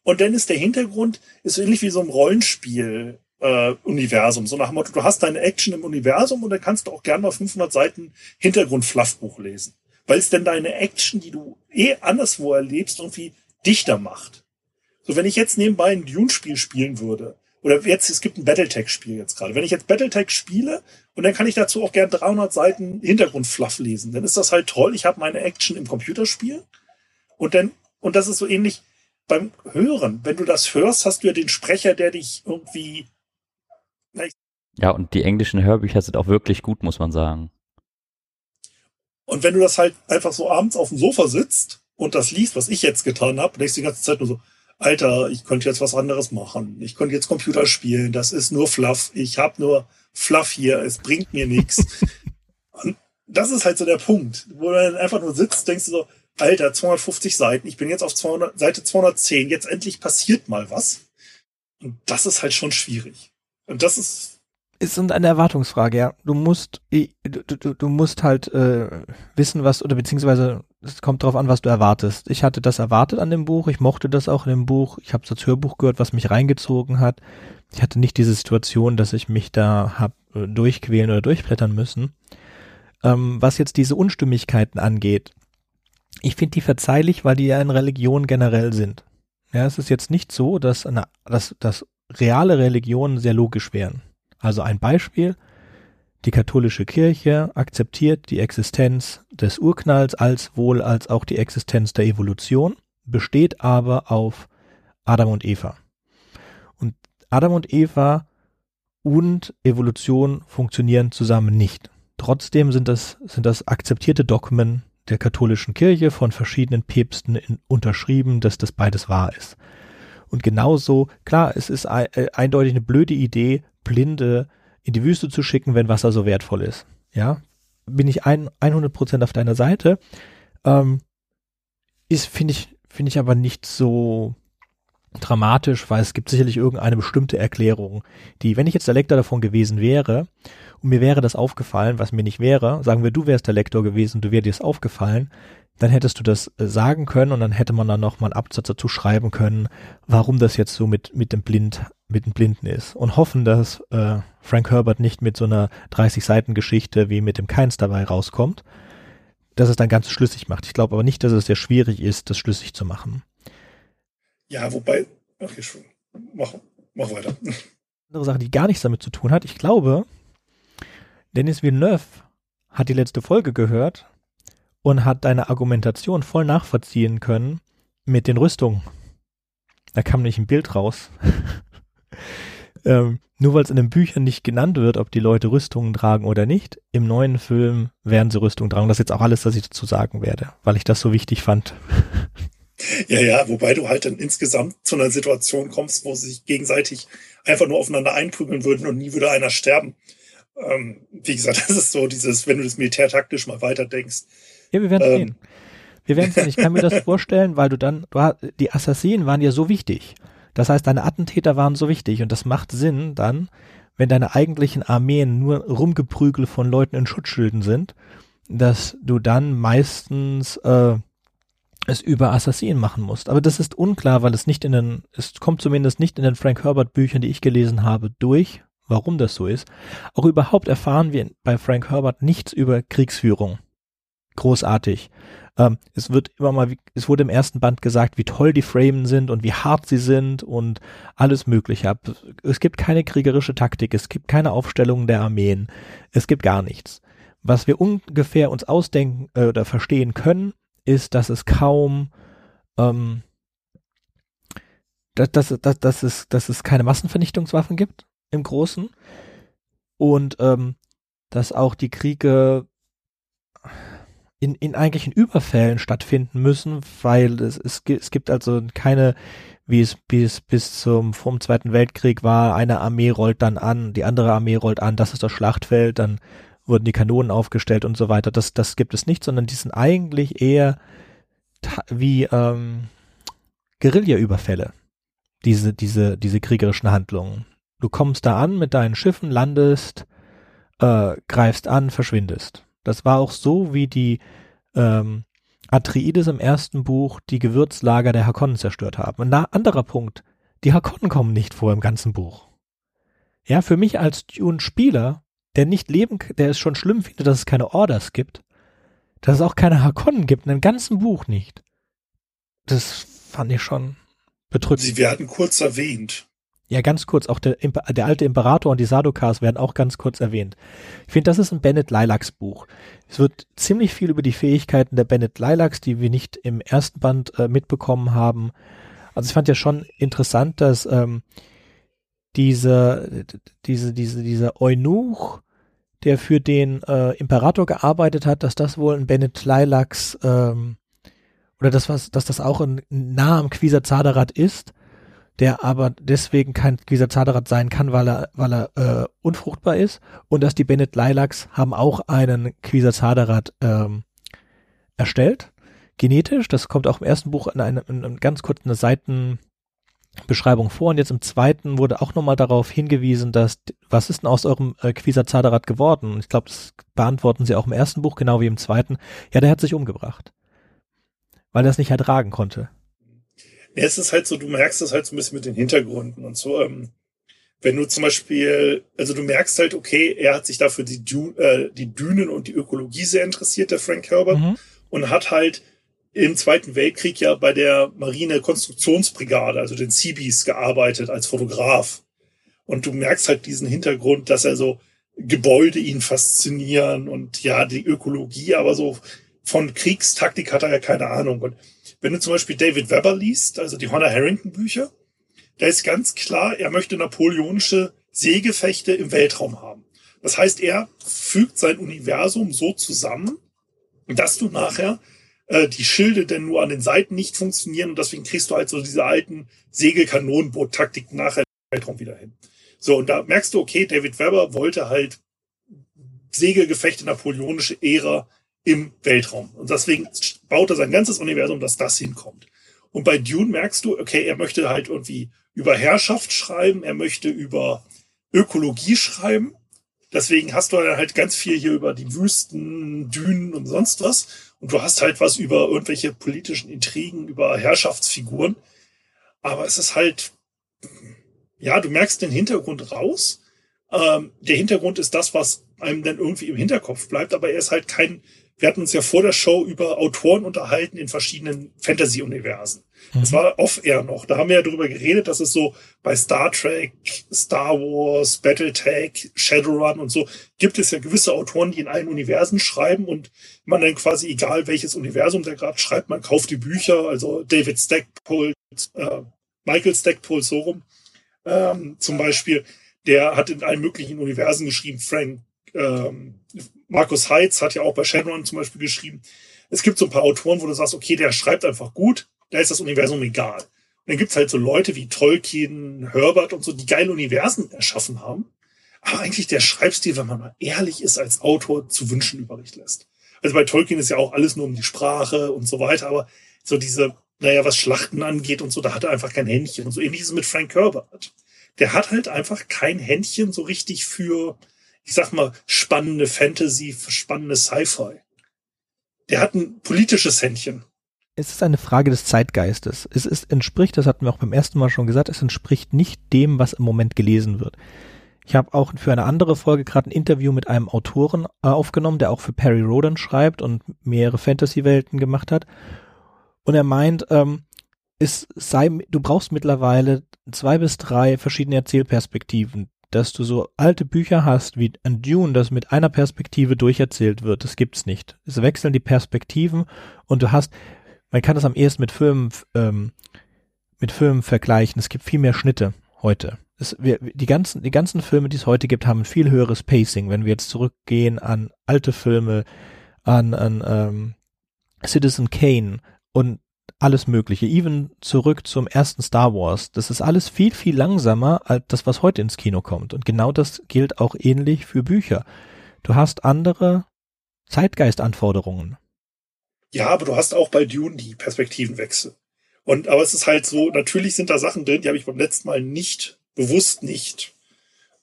Und dann ist der Hintergrund, ist so ähnlich wie so ein Rollenspiel, äh, Universum. So nach dem Motto, du hast deine Action im Universum und dann kannst du auch gerne mal 500 Seiten Hintergrund-Fluffbuch lesen. Weil es denn deine Action, die du eh anderswo erlebst, irgendwie dichter macht. So, wenn ich jetzt nebenbei ein Dune-Spiel spielen würde, oder jetzt, es gibt ein Battletech-Spiel jetzt gerade. Wenn ich jetzt Battletech spiele und dann kann ich dazu auch gern 300 Seiten Hintergrundfluff lesen, dann ist das halt toll. Ich habe meine Action im Computerspiel und dann, und das ist so ähnlich beim Hören. Wenn du das hörst, hast du ja den Sprecher, der dich irgendwie. Ja, und die englischen Hörbücher sind auch wirklich gut, muss man sagen. Und wenn du das halt einfach so abends auf dem Sofa sitzt und das liest, was ich jetzt getan habe, denkst du die ganze Zeit nur so, Alter, ich könnte jetzt was anderes machen. Ich könnte jetzt Computer spielen. Das ist nur Fluff. Ich habe nur Fluff hier. Es bringt mir nichts. Und das ist halt so der Punkt, wo du dann einfach nur sitzt, denkst du so, Alter, 250 Seiten. Ich bin jetzt auf 200, Seite 210. Jetzt endlich passiert mal was. Und das ist halt schon schwierig. Und das ist ist eine Erwartungsfrage, ja. Du musst, du, du, du musst halt äh, wissen, was, oder beziehungsweise es kommt darauf an, was du erwartest. Ich hatte das erwartet an dem Buch, ich mochte das auch in dem Buch, ich habe als Hörbuch gehört, was mich reingezogen hat. Ich hatte nicht diese Situation, dass ich mich da hab äh, durchquälen oder durchblättern müssen. Ähm, was jetzt diese Unstimmigkeiten angeht, ich finde die verzeihlich, weil die ja in Religion generell sind. Ja, es ist jetzt nicht so, dass, eine, dass, dass reale Religionen sehr logisch wären. Also ein Beispiel, die katholische Kirche akzeptiert die Existenz des Urknalls als wohl als auch die Existenz der Evolution, besteht aber auf Adam und Eva. Und Adam und Eva und Evolution funktionieren zusammen nicht. Trotzdem sind das, sind das akzeptierte Dogmen der katholischen Kirche von verschiedenen Päpsten in, unterschrieben, dass das beides wahr ist. Und genauso, klar, es ist äh, eindeutig eine blöde Idee, Blinde in die Wüste zu schicken, wenn Wasser so wertvoll ist. Ja, bin ich ein, 100% auf deiner Seite. Ähm, ist, finde ich, finde ich aber nicht so dramatisch, weil es gibt sicherlich irgendeine bestimmte Erklärung, die, wenn ich jetzt der Lektor davon gewesen wäre und mir wäre das aufgefallen, was mir nicht wäre, sagen wir, du wärst der Lektor gewesen, du wäre dir das aufgefallen, dann hättest du das äh, sagen können und dann hätte man dann noch mal einen Absatz dazu schreiben können, warum das jetzt so mit, mit dem Blind, mit dem Blinden ist und hoffen, dass äh, Frank Herbert nicht mit so einer 30-Seiten-Geschichte wie mit dem Keins dabei rauskommt, dass es dann ganz schlüssig macht. Ich glaube aber nicht, dass es sehr schwierig ist, das schlüssig zu machen. Ja, wobei, okay, schon. Mach, mach weiter. Andere Sache, die gar nichts damit zu tun hat. Ich glaube, Dennis Villeneuve hat die letzte Folge gehört und hat deine Argumentation voll nachvollziehen können mit den Rüstungen. Da kam nicht ein Bild raus. ähm, nur weil es in den Büchern nicht genannt wird, ob die Leute Rüstungen tragen oder nicht, im neuen Film werden sie Rüstungen tragen. Das ist jetzt auch alles, was ich dazu sagen werde, weil ich das so wichtig fand. Ja, ja, wobei du halt dann insgesamt zu einer Situation kommst, wo sie sich gegenseitig einfach nur aufeinander einprügeln würden und nie würde einer sterben. Ähm, wie gesagt, das ist so dieses, wenn du das militärtaktisch mal weiterdenkst, ja, wir werden ähm. sehen. Wir werden sehen. Ich kann mir das vorstellen, weil du dann, du, hast, die Assassinen waren ja so wichtig. Das heißt, deine Attentäter waren so wichtig und das macht Sinn dann, wenn deine eigentlichen Armeen nur rumgeprügelt von Leuten in Schutzschilden sind, dass du dann meistens äh, es über Assassinen machen musst. Aber das ist unklar, weil es nicht in den, es kommt zumindest nicht in den Frank Herbert Büchern, die ich gelesen habe, durch, warum das so ist. Auch überhaupt erfahren wir bei Frank Herbert nichts über Kriegsführung großartig. Ähm, es wird immer mal, es wurde im ersten Band gesagt, wie toll die Framen sind und wie hart sie sind und alles Mögliche. Es gibt keine kriegerische Taktik, es gibt keine Aufstellungen der Armeen, es gibt gar nichts. Was wir ungefähr uns ausdenken äh, oder verstehen können, ist, dass es kaum, ähm, dass, dass, dass, dass, es, dass es keine Massenvernichtungswaffen gibt im Großen und ähm, dass auch die Kriege in, in eigentlichen Überfällen stattfinden müssen, weil es, es, es gibt also keine, wie es bis, bis zum vom Zweiten Weltkrieg war, eine Armee rollt dann an, die andere Armee rollt an, das ist das Schlachtfeld, dann wurden die Kanonen aufgestellt und so weiter. Das, das gibt es nicht, sondern die sind eigentlich eher wie ähm, Guerilla-Überfälle, diese, diese, diese kriegerischen Handlungen. Du kommst da an mit deinen Schiffen, landest, äh, greifst an, verschwindest. Das war auch so, wie die ähm, Atreides im ersten Buch die Gewürzlager der Hakonnen zerstört haben. Ein anderer Punkt, die Hakonnen kommen nicht vor im ganzen Buch. Ja, für mich als Dune-Spieler, der nicht leben, der es schon schlimm findet, dass es keine Orders gibt, dass es auch keine Hakonnen gibt, in dem ganzen Buch nicht. Das fand ich schon bedrückend. Sie werden kurz erwähnt. Ja, ganz kurz, auch der, der alte Imperator und die Sadokars werden auch ganz kurz erwähnt. Ich finde, das ist ein Bennett Lilacs Buch. Es wird ziemlich viel über die Fähigkeiten der Bennett Lilacs, die wir nicht im ersten Band äh, mitbekommen haben. Also ich fand ja schon interessant, dass ähm, diese, diese, diese, dieser Eunuch, der für den äh, Imperator gearbeitet hat, dass das wohl ein Bennett Lilacs ähm, oder das was, dass das auch ein, nah am Quisazaderat ist der aber deswegen kein Quisazaderat sein kann, weil er, weil er äh, unfruchtbar ist und dass die Bennett Lilacs haben auch einen Quisazaderat ähm, erstellt, genetisch. Das kommt auch im ersten Buch in einer ganz kurzen Seitenbeschreibung vor und jetzt im zweiten wurde auch nochmal darauf hingewiesen, dass was ist denn aus eurem äh, Quisazaderat geworden? Und ich glaube, das beantworten sie auch im ersten Buch genau wie im zweiten. Ja, der hat sich umgebracht. weil er es nicht ertragen konnte. Ja, es ist halt so, du merkst das halt so ein bisschen mit den Hintergründen und so. Ähm, wenn du zum Beispiel, also du merkst halt, okay, er hat sich dafür die, Dün äh, die Dünen und die Ökologie sehr interessiert, der Frank Herbert, mhm. und hat halt im Zweiten Weltkrieg ja bei der Marine Konstruktionsbrigade, also den Seabees, gearbeitet als Fotograf. Und du merkst halt diesen Hintergrund, dass er so Gebäude ihn faszinieren und ja, die Ökologie, aber so von Kriegstaktik hat er ja keine Ahnung. Und wenn du zum Beispiel David Weber liest, also die Hannah Harrington Bücher, da ist ganz klar, er möchte napoleonische Seegefechte im Weltraum haben. Das heißt, er fügt sein Universum so zusammen, dass du nachher äh, die Schilde denn nur an den Seiten nicht funktionieren und deswegen kriegst du halt so diese alten Segelkanonenboot-Taktiken nachher im Weltraum wieder hin. So, und da merkst du, okay, David Weber wollte halt Segelgefechte napoleonische Ära im Weltraum. Und deswegen baut er sein ganzes Universum, dass das hinkommt. Und bei Dune merkst du, okay, er möchte halt irgendwie über Herrschaft schreiben, er möchte über Ökologie schreiben. Deswegen hast du halt ganz viel hier über die Wüsten, Dünen und sonst was. Und du hast halt was über irgendwelche politischen Intrigen, über Herrschaftsfiguren. Aber es ist halt, ja, du merkst den Hintergrund raus. Ähm, der Hintergrund ist das, was einem dann irgendwie im Hinterkopf bleibt, aber er ist halt kein wir hatten uns ja vor der Show über Autoren unterhalten in verschiedenen Fantasy-Universen. Mhm. Das war off-air noch. Da haben wir ja darüber geredet, dass es so bei Star Trek, Star Wars, Battletech, Shadowrun und so gibt es ja gewisse Autoren, die in allen Universen schreiben und man dann quasi, egal welches Universum der gerade schreibt, man kauft die Bücher, also David Stackpole, äh, Michael Stackpole, so rum, ähm, zum Beispiel, der hat in allen möglichen Universen geschrieben, Frank ähm, Markus Heitz hat ja auch bei Shadowrun zum Beispiel geschrieben, es gibt so ein paar Autoren, wo du sagst, okay, der schreibt einfach gut, da ist das Universum egal. Und dann gibt's halt so Leute wie Tolkien, Herbert und so, die geile Universen erschaffen haben. Aber eigentlich der Schreibstil, wenn man mal ehrlich ist, als Autor zu wünschen übrig lässt. Also bei Tolkien ist ja auch alles nur um die Sprache und so weiter, aber so diese, naja, was Schlachten angeht und so, da hat er einfach kein Händchen. Und so ähnlich ist es mit Frank Herbert. Der hat halt einfach kein Händchen so richtig für, ich sag mal, spannende Fantasy, spannende Sci-Fi. Der hat ein politisches Händchen. Es ist eine Frage des Zeitgeistes. Es ist, entspricht, das hatten wir auch beim ersten Mal schon gesagt, es entspricht nicht dem, was im Moment gelesen wird. Ich habe auch für eine andere Folge gerade ein Interview mit einem Autoren äh, aufgenommen, der auch für Perry Rodan schreibt und mehrere Fantasy-Welten gemacht hat. Und er meint, ähm, es sei, du brauchst mittlerweile zwei bis drei verschiedene Erzählperspektiven dass du so alte Bücher hast wie ein Dune, das mit einer Perspektive durcherzählt wird. Das gibt's nicht. Es wechseln die Perspektiven und du hast, man kann das am ehesten mit Filmen, ähm, mit Filmen vergleichen. Es gibt viel mehr Schnitte heute. Es, wir, die ganzen, die ganzen Filme, die es heute gibt, haben ein viel höheres Pacing. Wenn wir jetzt zurückgehen an alte Filme, an, an ähm, Citizen Kane und alles Mögliche, even zurück zum ersten Star Wars. Das ist alles viel, viel langsamer als das, was heute ins Kino kommt. Und genau das gilt auch ähnlich für Bücher. Du hast andere Zeitgeistanforderungen. Ja, aber du hast auch bei Dune die Perspektivenwechsel. Und, aber es ist halt so, natürlich sind da Sachen drin, die habe ich beim letzten Mal nicht, bewusst nicht,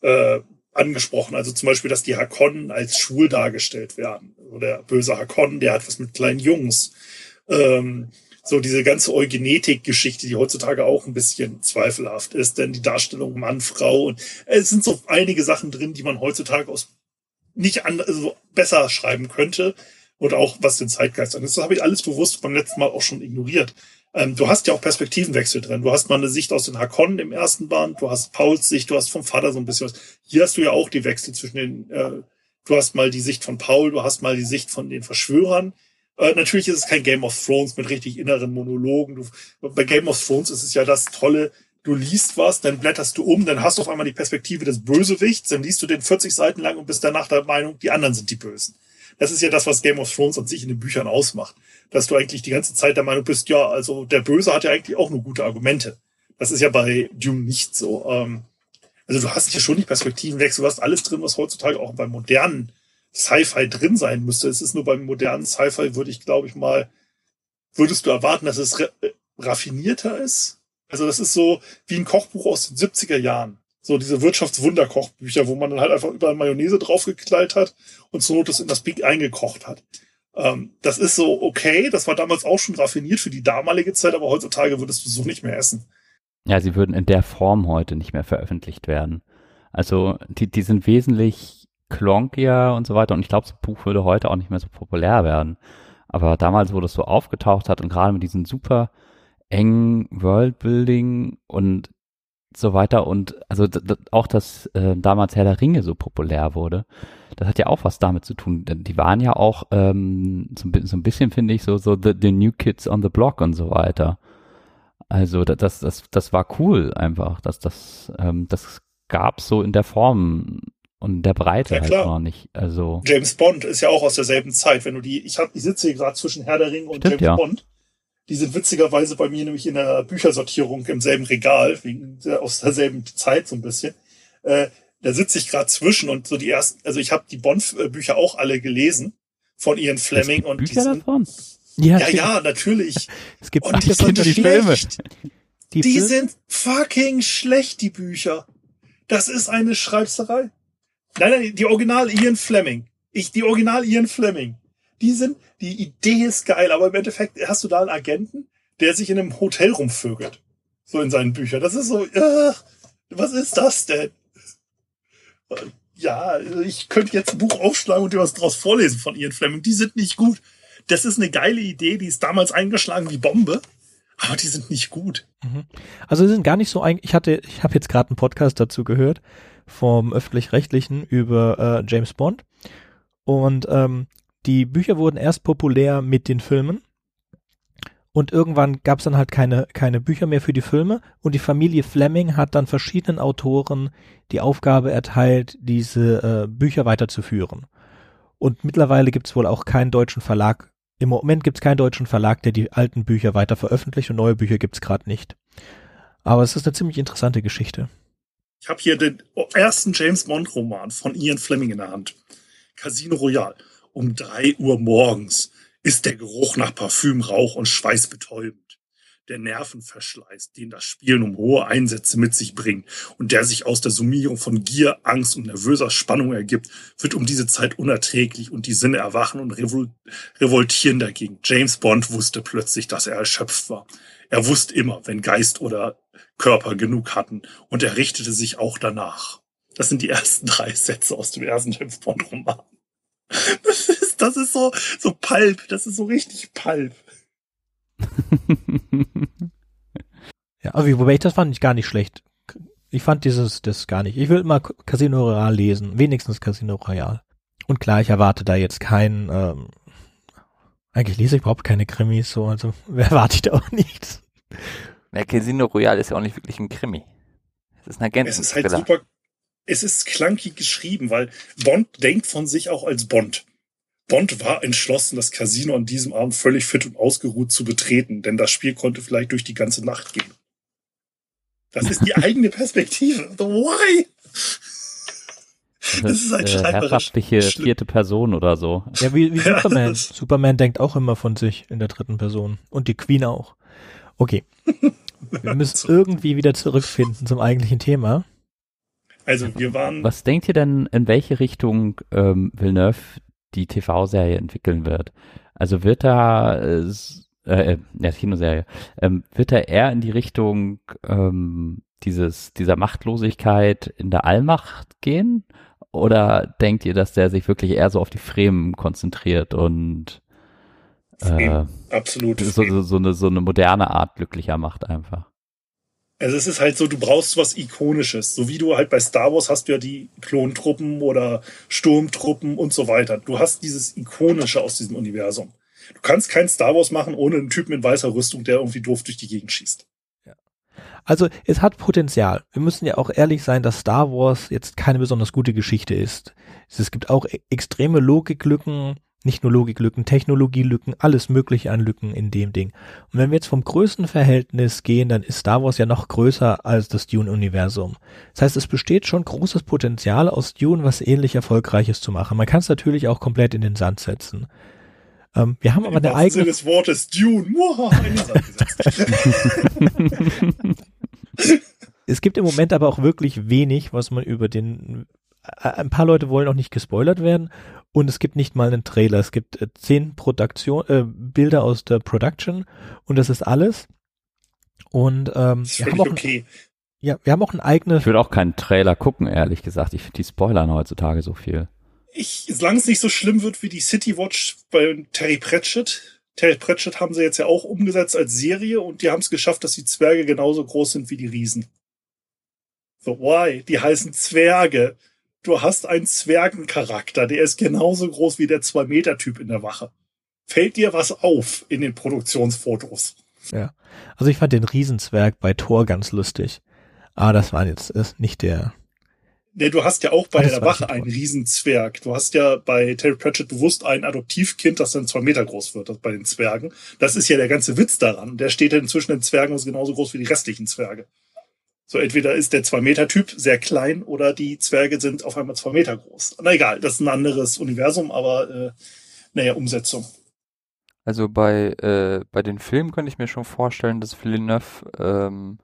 äh, angesprochen. Also zum Beispiel, dass die Hakonnen als schwul dargestellt werden. Oder der böse Hakon, der hat was mit kleinen Jungs. Ähm, so diese ganze Eugenetik-Geschichte, die heutzutage auch ein bisschen zweifelhaft ist, denn die Darstellung Mann, Frau und es sind so einige Sachen drin, die man heutzutage aus nicht an, also besser schreiben könnte und auch was den Zeitgeist angeht. Das habe ich alles bewusst beim letzten Mal auch schon ignoriert. Ähm, du hast ja auch Perspektivenwechsel drin. Du hast mal eine Sicht aus den Hakonnen im ersten Band, du hast Pauls Sicht, du hast vom Vater so ein bisschen was. Hier hast du ja auch die Wechsel zwischen den, äh, du hast mal die Sicht von Paul, du hast mal die Sicht von den Verschwörern äh, natürlich ist es kein Game of Thrones mit richtig inneren Monologen. Du, bei Game of Thrones ist es ja das Tolle, du liest was, dann blätterst du um, dann hast du auf einmal die Perspektive des Bösewichts, dann liest du den 40 Seiten lang und bist danach der Meinung, die anderen sind die Bösen. Das ist ja das, was Game of Thrones an sich in den Büchern ausmacht. Dass du eigentlich die ganze Zeit der Meinung bist, ja, also der Böse hat ja eigentlich auch nur gute Argumente. Das ist ja bei Dune nicht so. Ähm, also du hast hier schon die Perspektivenwechsel, du hast alles drin, was heutzutage auch beim modernen Sci-Fi drin sein müsste. Es ist nur beim modernen Sci-Fi, würde ich, glaube ich, mal, würdest du erwarten, dass es raffinierter ist? Also das ist so wie ein Kochbuch aus den 70er Jahren. So diese Wirtschaftswunderkochbücher, wo man dann halt einfach überall Mayonnaise draufgeknallt hat und zur Not das in das Big eingekocht hat. Ähm, das ist so okay, das war damals auch schon raffiniert für die damalige Zeit, aber heutzutage würdest du so nicht mehr essen. Ja, sie würden in der Form heute nicht mehr veröffentlicht werden. Also die, die sind wesentlich klonkier und so weiter und ich glaube, ein Buch würde heute auch nicht mehr so populär werden. Aber damals, wo das so aufgetaucht hat und gerade mit diesem super engen Worldbuilding und so weiter und also auch, dass äh, damals Herr der Ringe so populär wurde, das hat ja auch was damit zu tun. Denn die waren ja auch ähm, so, so ein bisschen, finde ich, so, so the, the New Kids on the Block und so weiter. Also das, das, das war cool einfach. dass das, ähm, das gab's so in der Form und der Breite ja, halt noch nicht. Also James Bond ist ja auch aus derselben Zeit. Wenn du die, ich hab, ich sitze hier gerade zwischen Herr der Ringe und Stimmt, James ja. Bond. Die sind witzigerweise bei mir nämlich in der Büchersortierung im selben Regal, wegen aus derselben Zeit so ein bisschen. Äh, da sitze ich gerade zwischen und so die ersten, also ich habe die Bond-Bücher auch alle gelesen von Ian Fleming und Bücher die sind, davon? ja, ja, ja, natürlich. Es gibt Und die das sind die Filme. schlecht. Die, Die sind fucking schlecht, die Bücher. Das ist eine Schreibserei. Nein, nein, die Original Ian Fleming. Ich, die Original Ian Fleming. Die sind, die Idee ist geil, aber im Endeffekt hast du da einen Agenten, der sich in einem Hotel rumvögelt. So in seinen Büchern. Das ist so, äh, was ist das denn? Ja, ich könnte jetzt ein Buch aufschlagen und dir was draus vorlesen von Ian Fleming. Die sind nicht gut. Das ist eine geile Idee, die ist damals eingeschlagen wie Bombe, aber die sind nicht gut. Mhm. Also sie sind gar nicht so ein, ich hatte, ich habe jetzt gerade einen Podcast dazu gehört vom öffentlich-rechtlichen über äh, James Bond und ähm, die Bücher wurden erst populär mit den Filmen und irgendwann gab es dann halt keine keine Bücher mehr für die Filme und die Familie Fleming hat dann verschiedenen Autoren die Aufgabe erteilt, diese äh, Bücher weiterzuführen. Und mittlerweile gibt es wohl auch keinen deutschen Verlag. Im Moment gibt es keinen deutschen Verlag, der die alten Bücher weiter veröffentlicht und neue Bücher gibt es gerade nicht. Aber es ist eine ziemlich interessante Geschichte. Ich habe hier den ersten James Bond Roman von Ian Fleming in der Hand. Casino Royale. Um drei Uhr morgens ist der Geruch nach Parfüm, Rauch und Schweiß betäubend. Der Nervenverschleiß, den das Spielen um hohe Einsätze mit sich bringt und der sich aus der Summierung von Gier, Angst und nervöser Spannung ergibt, wird um diese Zeit unerträglich und die Sinne erwachen und revol revoltieren dagegen. James Bond wusste plötzlich, dass er erschöpft war. Er wusste immer, wenn Geist oder Körper genug hatten und er richtete sich auch danach. Das sind die ersten drei Sätze aus dem ersten James Bond Roman. Das ist, das ist so, so Pulp. Das ist so richtig Pulp. Ja, aber wobei ich das fand ich gar nicht schlecht. Ich fand dieses das gar nicht. Ich will mal Casino Royale lesen, wenigstens Casino Royale. Und klar, ich erwarte da jetzt keinen. Ähm, eigentlich lese ich überhaupt keine Krimis, so also erwarte ich da auch nichts. Der Casino Royale ist ja auch nicht wirklich ein Krimi. Es ist ein Es ist halt super. Es ist clunky geschrieben, weil Bond denkt von sich auch als Bond. Bond war entschlossen, das Casino an diesem Abend völlig fit und ausgeruht zu betreten, denn das Spiel konnte vielleicht durch die ganze Nacht gehen. Das ist die eigene Perspektive. Why? Das ist ein äh, schreiberisch herrschaftliche schlimm. vierte Person oder so. Ja, wie, wie Superman. das- Superman denkt auch immer von sich in der dritten Person. Und die Queen auch. Okay. Wir müssen irgendwie wieder zurückfinden zum eigentlichen Thema. Also wir waren Was denkt ihr denn, in welche Richtung ähm, Villeneuve die TV-Serie entwickeln wird? Also wird da, äh, äh, äh, ja, Kinoserie, ähm, wird er eher in die Richtung ähm, dieses, dieser Machtlosigkeit in der Allmacht gehen? Oder denkt ihr, dass der sich wirklich eher so auf die Fremen konzentriert und äh, absolut. so, so, so, eine, so eine moderne Art glücklicher macht einfach? Also es ist halt so, du brauchst was Ikonisches. So wie du halt bei Star Wars hast du ja die Klontruppen oder Sturmtruppen und so weiter. Du hast dieses Ikonische aus diesem Universum. Du kannst kein Star Wars machen ohne einen Typen in weißer Rüstung, der irgendwie doof durch die Gegend schießt. Also es hat Potenzial. Wir müssen ja auch ehrlich sein, dass Star Wars jetzt keine besonders gute Geschichte ist. Es gibt auch e- extreme Logiklücken, nicht nur Logiklücken, Technologielücken, alles mögliche an Lücken in dem Ding. Und wenn wir jetzt vom Größenverhältnis gehen, dann ist Star Wars ja noch größer als das Dune-Universum. Das heißt, es besteht schon großes Potenzial aus Dune, was ähnlich Erfolgreiches zu machen. Man kann es natürlich auch komplett in den Sand setzen. Ähm, wir haben aber Im eine wahrsten eigene Sinne des Wortes Dune. Muah, in den Sand gesetzt. es gibt im Moment aber auch wirklich wenig, was man über den ein paar Leute wollen auch nicht gespoilert werden und es gibt nicht mal einen Trailer. Es gibt äh, zehn Produktion, äh, Bilder aus der Production und das ist alles. Und ähm, Das ist wir haben auch, okay. ja, wir haben auch ein eigenes Ich würde auch keinen Trailer gucken, ehrlich gesagt. Ich finde die spoilern heutzutage so viel. Ich, solange es nicht so schlimm wird wie die City Watch bei Terry Pratchett. Terry Pratchett haben sie jetzt ja auch umgesetzt als Serie und die haben es geschafft, dass die Zwerge genauso groß sind wie die Riesen. So, why? Die heißen Zwerge. Du hast einen Zwergencharakter, der ist genauso groß wie der 2-Meter-Typ in der Wache. Fällt dir was auf in den Produktionsfotos? Also ich fand den Riesenzwerg bei Thor ganz lustig. Aber das war jetzt ist nicht der. Ne, du hast ja auch bei Ah, der Wache einen. Riesenzwerg. Du hast ja bei Terry Pratchett bewusst ein Adoptivkind, das dann zwei Meter groß wird, das bei den Zwergen. Das ist ja der ganze Witz daran. Der steht ja zwischen den Zwergen und ist genauso groß wie die restlichen Zwerge. So, entweder ist der zwei Meter Typ sehr klein oder die Zwerge sind auf einmal zwei Meter groß. Na egal, das ist ein anderes Universum, aber äh, naja, Umsetzung. Also bei, äh, bei den Filmen könnte ich mir schon vorstellen, dass Villeneuve ähm,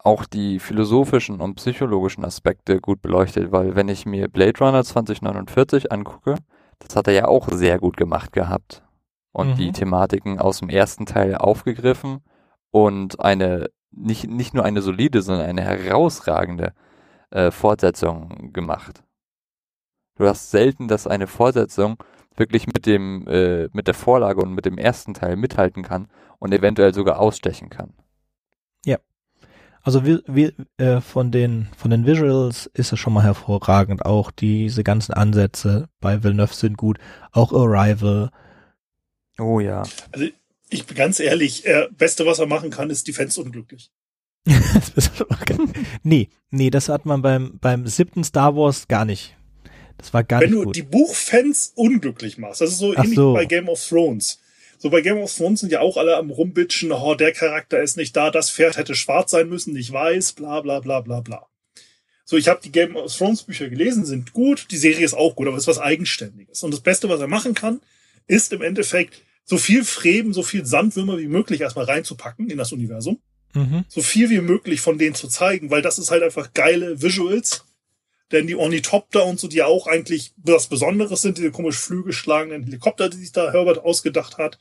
auch die philosophischen und psychologischen Aspekte gut beleuchtet, weil wenn ich mir Blade Runner 2049 angucke, das hat er ja auch sehr gut gemacht gehabt. Und Mhm. die Thematiken aus dem ersten Teil aufgegriffen und eine, nicht, nicht nur eine solide, sondern eine herausragende äh, Fortsetzung gemacht. Du hast selten, dass eine Fortsetzung wirklich mit dem, äh, mit der Vorlage und mit dem ersten Teil mithalten kann und eventuell sogar ausstechen kann. Also wir, wir, äh, von den von den Visuals ist es schon mal hervorragend. Auch diese ganzen Ansätze bei Villeneuve sind gut. Auch Arrival. Oh ja. Also ich bin ganz ehrlich, äh, Beste, was er machen kann, ist die Fans unglücklich. nee, nee, das hat man beim beim siebten Star Wars gar nicht. Das war gar Wenn nicht du gut. die Buchfans unglücklich machst, das ist so Ach ähnlich so. wie bei Game of Thrones. So bei Game of Thrones sind ja auch alle am rumbitschen, oh, der Charakter ist nicht da, das Pferd hätte schwarz sein müssen, nicht weiß, bla bla bla bla bla. So, ich habe die Game of Thrones Bücher gelesen, sind gut, die Serie ist auch gut, aber es ist was Eigenständiges. Und das Beste, was er machen kann, ist im Endeffekt so viel Fremen, so viel Sandwürmer wie möglich erstmal reinzupacken in das Universum mhm. so viel wie möglich von denen zu zeigen, weil das ist halt einfach geile Visuals. Denn die Ornithopter und so, die ja auch eigentlich was Besonderes sind, diese komisch flügelschlagenden Helikopter, die sich da Herbert ausgedacht hat,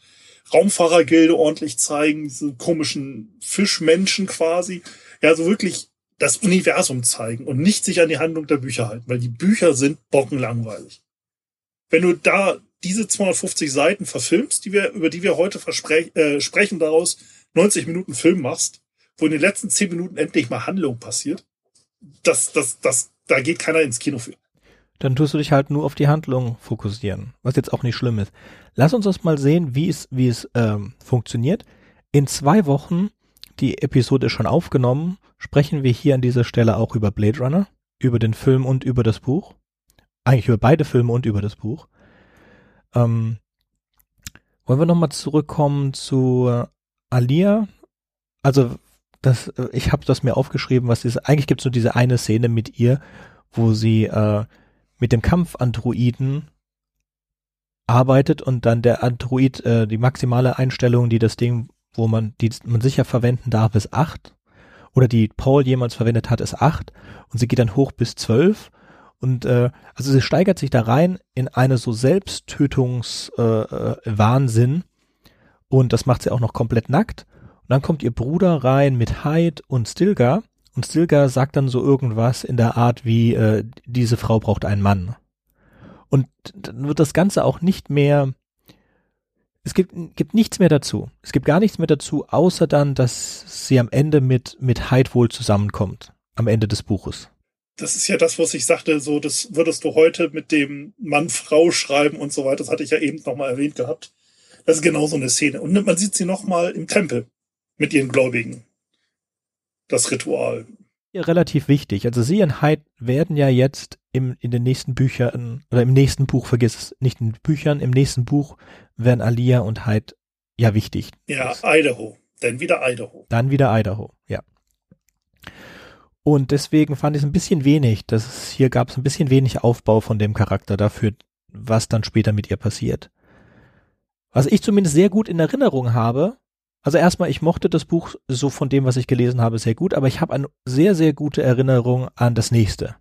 Raumfahrergilde ordentlich zeigen, diese komischen Fischmenschen quasi. Ja, so wirklich das Universum zeigen und nicht sich an die Handlung der Bücher halten, weil die Bücher sind bockenlangweilig. Wenn du da diese 250 Seiten verfilmst, die wir, über die wir heute äh, sprechen, daraus 90 Minuten Film machst, wo in den letzten 10 Minuten endlich mal Handlung passiert, das, das, das, da geht keiner ins Kino für. Dann tust du dich halt nur auf die Handlung fokussieren, was jetzt auch nicht schlimm ist. Lass uns das mal sehen, wie es, wie es ähm, funktioniert. In zwei Wochen, die Episode ist schon aufgenommen, sprechen wir hier an dieser Stelle auch über Blade Runner, über den Film und über das Buch. Eigentlich über beide Filme und über das Buch. Ähm, wollen wir nochmal zurückkommen zu äh, Alia? Also, das, äh, ich habe das mir aufgeschrieben, was ist. Eigentlich gibt es nur diese eine Szene mit ihr, wo sie äh, mit dem Kampfandroiden arbeitet und dann der Android, äh, die maximale Einstellung, die das Ding, wo man, die man sicher verwenden darf, ist acht Oder die Paul jemals verwendet hat, ist acht Und sie geht dann hoch bis zwölf Und äh, also sie steigert sich da rein in eine so Selbsttötungs-Wahnsinn. Äh, Wahnsinn. und das macht sie auch noch komplett nackt. Und dann kommt ihr Bruder rein mit Hyde und Stilgar. Und Stilgar sagt dann so irgendwas in der Art wie, äh, diese Frau braucht einen Mann. Und dann wird das Ganze auch nicht mehr, es gibt, gibt nichts mehr dazu. Es gibt gar nichts mehr dazu, außer dann, dass sie am Ende mit, mit Hyde wohl zusammenkommt. Am Ende des Buches. Das ist ja das, was ich sagte, so, das würdest du heute mit dem Mann-Frau schreiben und so weiter. Das hatte ich ja eben nochmal erwähnt gehabt. Das ist genau so eine Szene. Und man sieht sie nochmal im Tempel mit ihren Gläubigen. Das Ritual. Ja, relativ wichtig. Also sie und Hyde werden ja jetzt im, in den nächsten Büchern, oder im nächsten Buch, vergiss es, nicht in den Büchern, im nächsten Buch werden Alia und Hyde ja wichtig. Ja, Idaho. Dann wieder Idaho. Dann wieder Idaho, ja. Und deswegen fand ich es ein bisschen wenig, dass es hier gab es ein bisschen wenig Aufbau von dem Charakter dafür, was dann später mit ihr passiert. Was ich zumindest sehr gut in Erinnerung habe, also erstmal, ich mochte das Buch so von dem, was ich gelesen habe, sehr gut, aber ich habe eine sehr, sehr gute Erinnerung an das nächste.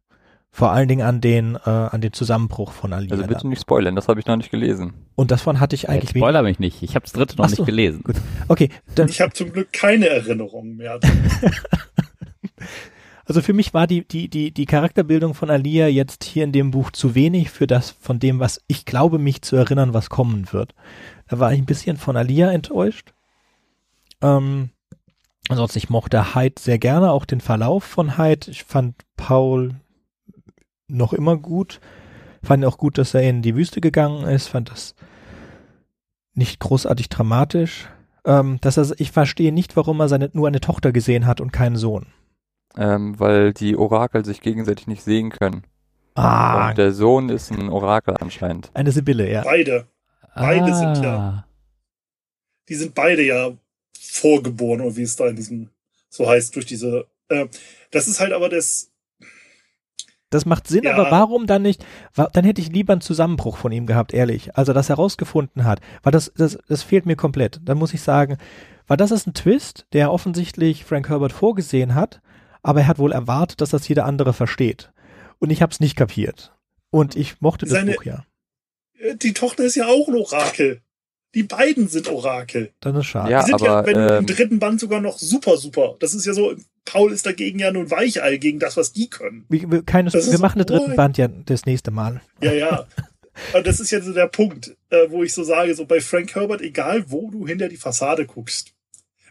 Vor allen Dingen an den, äh, an den Zusammenbruch von Alia. Also bitte nicht spoilern, das habe ich noch nicht gelesen. Und davon hatte ich eigentlich wenig- spoiler mich nicht. Ich habe das dritte noch so, nicht gelesen. gut. Okay, dann, Ich habe zum Glück keine Erinnerungen mehr. also für mich war die, die, die, die Charakterbildung von Alia jetzt hier in dem Buch zu wenig für das, von dem, was ich glaube, mich zu erinnern, was kommen wird. Da war ich ein bisschen von Alia enttäuscht. Ähm, ansonsten, ich mochte Hyde sehr gerne, auch den Verlauf von Hyde. Ich fand Paul noch immer gut. Fand auch gut, dass er in die Wüste gegangen ist. Fand das nicht großartig dramatisch. Ähm, dass er, ich verstehe nicht, warum er seine, nur eine Tochter gesehen hat und keinen Sohn. Ähm, weil die Orakel sich gegenseitig nicht sehen können. Ah, Und der Sohn ist ein Orakel anscheinend. eine Sibylle, ja. Beide. Beide sind ja- Ah. Die sind beide ja vorgeboren, oder wie es da in diesem so heißt, durch diese. Äh, das ist halt aber das. Das macht Sinn, Ja. aber warum dann nicht? Dann hätte ich lieber einen Zusammenbruch von ihm gehabt, ehrlich. Also, dass er rausgefunden hat. Weil das, das, das fehlt mir komplett. Dann muss ich sagen, weil das ist ein Twist, der offensichtlich Frank Herbert vorgesehen hat, aber er hat wohl erwartet, dass das jeder andere versteht. Und ich habe es nicht kapiert. Und ich mochte das Seine- Buch ja. äh, Die Tochter ist ja auch ein Orakel. Die beiden sind Orakel. Dann ist schade. Ja, Die sind aber, ja wenn, im ähm, dritten Band sogar noch super, super. Das ist ja so, Paul ist dagegen ja nur ein Weichei gegen das, was die können. Wir, keine, Das wir machen den dritten oh. Band ja das nächste Mal. Ja, ja. Das ist ja so der Punkt, äh, wo ich so sage, so bei Frank Herbert, egal wo du hinter die Fassade guckst.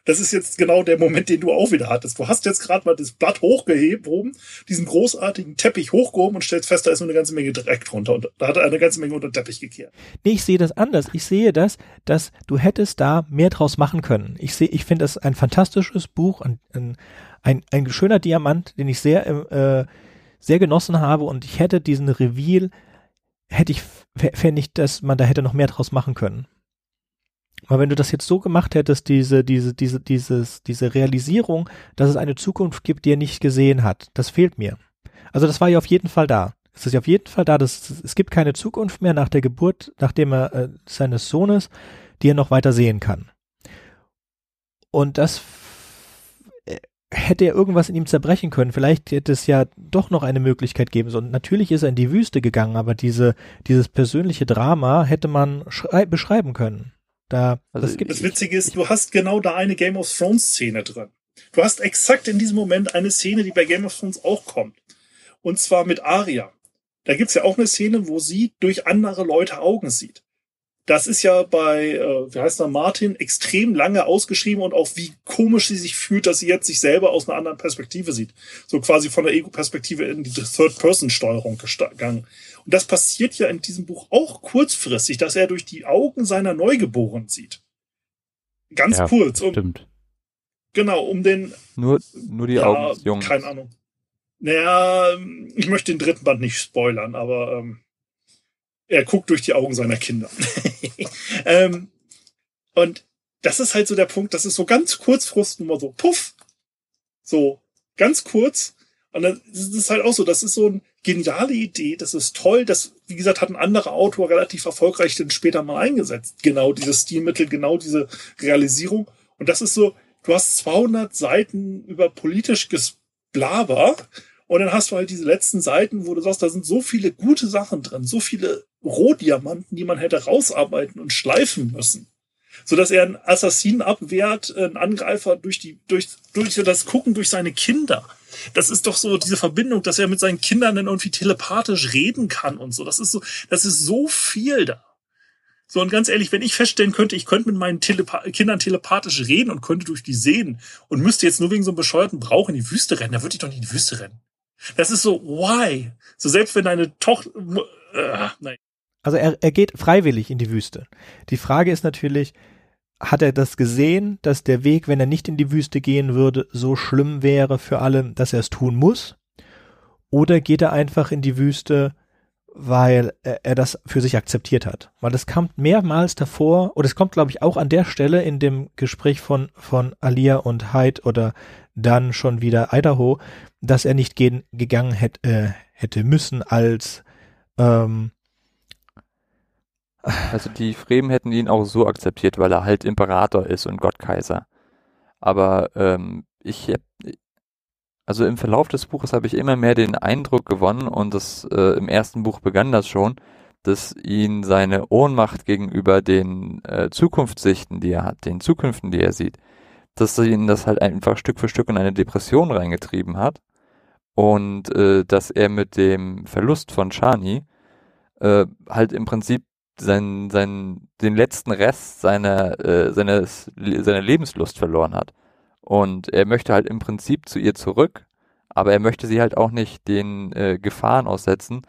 Das ist jetzt genau der Moment, den du auch wieder hattest. Du hast jetzt gerade mal das Blatt hochgehoben, diesen großartigen Teppich hochgehoben und stellst fest, da ist nur eine ganze Menge Dreck drunter. Und da hat er eine ganze Menge unter den Teppich gekehrt. Nee, ich sehe das anders. Ich sehe das, dass du hättest da mehr draus machen können. Ich sehe, ich finde das ein fantastisches Buch, ein, ein, ein, schöner Diamant, den ich sehr, äh, sehr genossen habe und ich hätte diesen Reveal, hätte ich, fände ich, dass man da hätte noch mehr draus machen können. Aber wenn du das jetzt so gemacht hättest, diese, diese, diese, dieses, diese Realisierung, dass es eine Zukunft gibt, die er nicht gesehen hat, das fehlt mir. Also das war ja auf jeden Fall da. Es ist ja auf jeden Fall da, dass es gibt keine Zukunft mehr nach der Geburt, nachdem er äh, seines Sohnes, die er noch weiter sehen kann. Und das äh, hätte er irgendwas in ihm zerbrechen können. Vielleicht hätte es ja doch noch eine Möglichkeit geben sollen. Natürlich ist er in die Wüste gegangen, aber diese, dieses persönliche Drama hätte man schrei- beschreiben können. Da, Also das Das Witzige ist, du hast genau da eine Game of Thrones Szene drin. Du hast exakt in diesem Moment eine Szene, die bei Game of Thrones auch kommt. Und zwar mit Arya. Da gibt's ja auch eine Szene, wo sie durch andere Leute Augen sieht. Das ist ja bei, äh, wie heißt er, Martin, extrem lange ausgeschrieben und auch wie komisch sie sich fühlt, dass sie jetzt sich selber aus einer anderen Perspektive sieht. So quasi von der Ego-Perspektive in die Third-Person-Steuerung gegangen. Und das passiert ja in diesem Buch auch kurzfristig, dass er durch die Augen seiner Neugeborenen sieht. Ganz Ja, kurz. Um, Stimmt. genau, um den Nur, nur die ja, Augen des Jungen. Keine Ahnung. Naja, ich möchte den dritten Band nicht spoilern, aber ähm, er guckt durch die Augen seiner Kinder. ähm, und das ist halt so der Punkt, das ist so ganz kurzfristig nur mal so, puff, so ganz kurz. Und dann ist halt auch so, das ist so eine geniale Idee, das ist toll, das, wie gesagt, hat ein anderer Autor relativ erfolgreich dann später mal eingesetzt. Genau dieses Stilmittel, genau diese Realisierung. Und das ist so, du hast 200 Seiten über politisch Gesplaber und dann hast du halt diese letzten Seiten, wo du sagst, da sind so viele gute Sachen drin, so viele Rohdiamanten, die man hätte rausarbeiten und schleifen müssen. So dass er einen Assassinen abwehrt, einen Angreifer durch die, durch, durch das Gucken durch seine Kinder. Das ist doch so diese Verbindung, dass er mit seinen Kindern dann irgendwie telepathisch reden kann und so. Das ist so, das ist so viel da. So, und ganz ehrlich, wenn ich feststellen könnte, ich könnte mit meinen Telepa Kindern telepathisch reden und könnte durch die sehen und müsste jetzt nur wegen so einem bescheuerten Brauch in die Wüste rennen, dann würde ich doch nicht in die Wüste rennen. Das ist so, why? So, selbst wenn deine Tochter, äh, nein. Also er, er geht freiwillig in die Wüste. Die Frage ist natürlich, hat er das gesehen, dass der Weg, wenn er nicht in die Wüste gehen würde, so schlimm wäre für alle, dass er es tun muss? Oder geht er einfach in die Wüste, weil er, er das für sich akzeptiert hat? Weil es kommt mehrmals davor, oder es kommt, glaube ich, auch an der Stelle in dem Gespräch von, von Alia und Hyde oder dann schon wieder Idaho, dass er nicht gehen, gegangen hätte, äh, hätte müssen als ähm, Also die Fremen hätten ihn auch so akzeptiert, weil er halt Imperator ist und Gottkaiser. Aber ähm, ich, Also im Verlauf des Buches habe ich immer mehr den Eindruck gewonnen und das äh, im ersten Buch begann das schon, dass ihn seine Ohnmacht gegenüber den äh, Zukunftssichten, die er hat, den Zukünften, die er sieht, dass ihn das halt einfach Stück für Stück in eine Depression reingetrieben hat und äh, dass er mit dem Verlust von Shani äh, halt im Prinzip sein, sein, den letzten Rest seiner, äh, seines, seiner Lebenslust verloren hat. Und er möchte halt im Prinzip zu ihr zurück, aber er möchte sie halt auch nicht den äh, Gefahren aussetzen,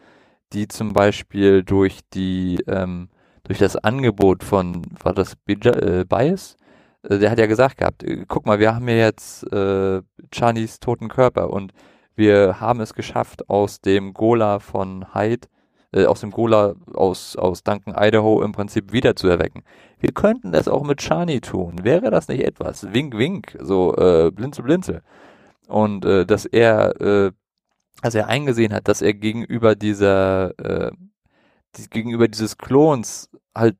die zum Beispiel durch die, ähm, durch das Angebot von, war das äh, Bias? Äh, der hat ja gesagt gehabt, äh, guck mal, wir haben ja jetzt äh, Chanis toten Körper und wir haben es geschafft, aus dem Gola von Hyde äh, aus dem Gola aus, aus Duncan, Idaho im Prinzip wiederzuerwecken. Wir könnten das auch mit Shani tun. Wäre das nicht etwas? Wink, wink, so äh, blinzel, blinzel. Und äh, dass er, äh, dass er eingesehen hat, dass er gegenüber dieser, äh, die, gegenüber dieses Klons halt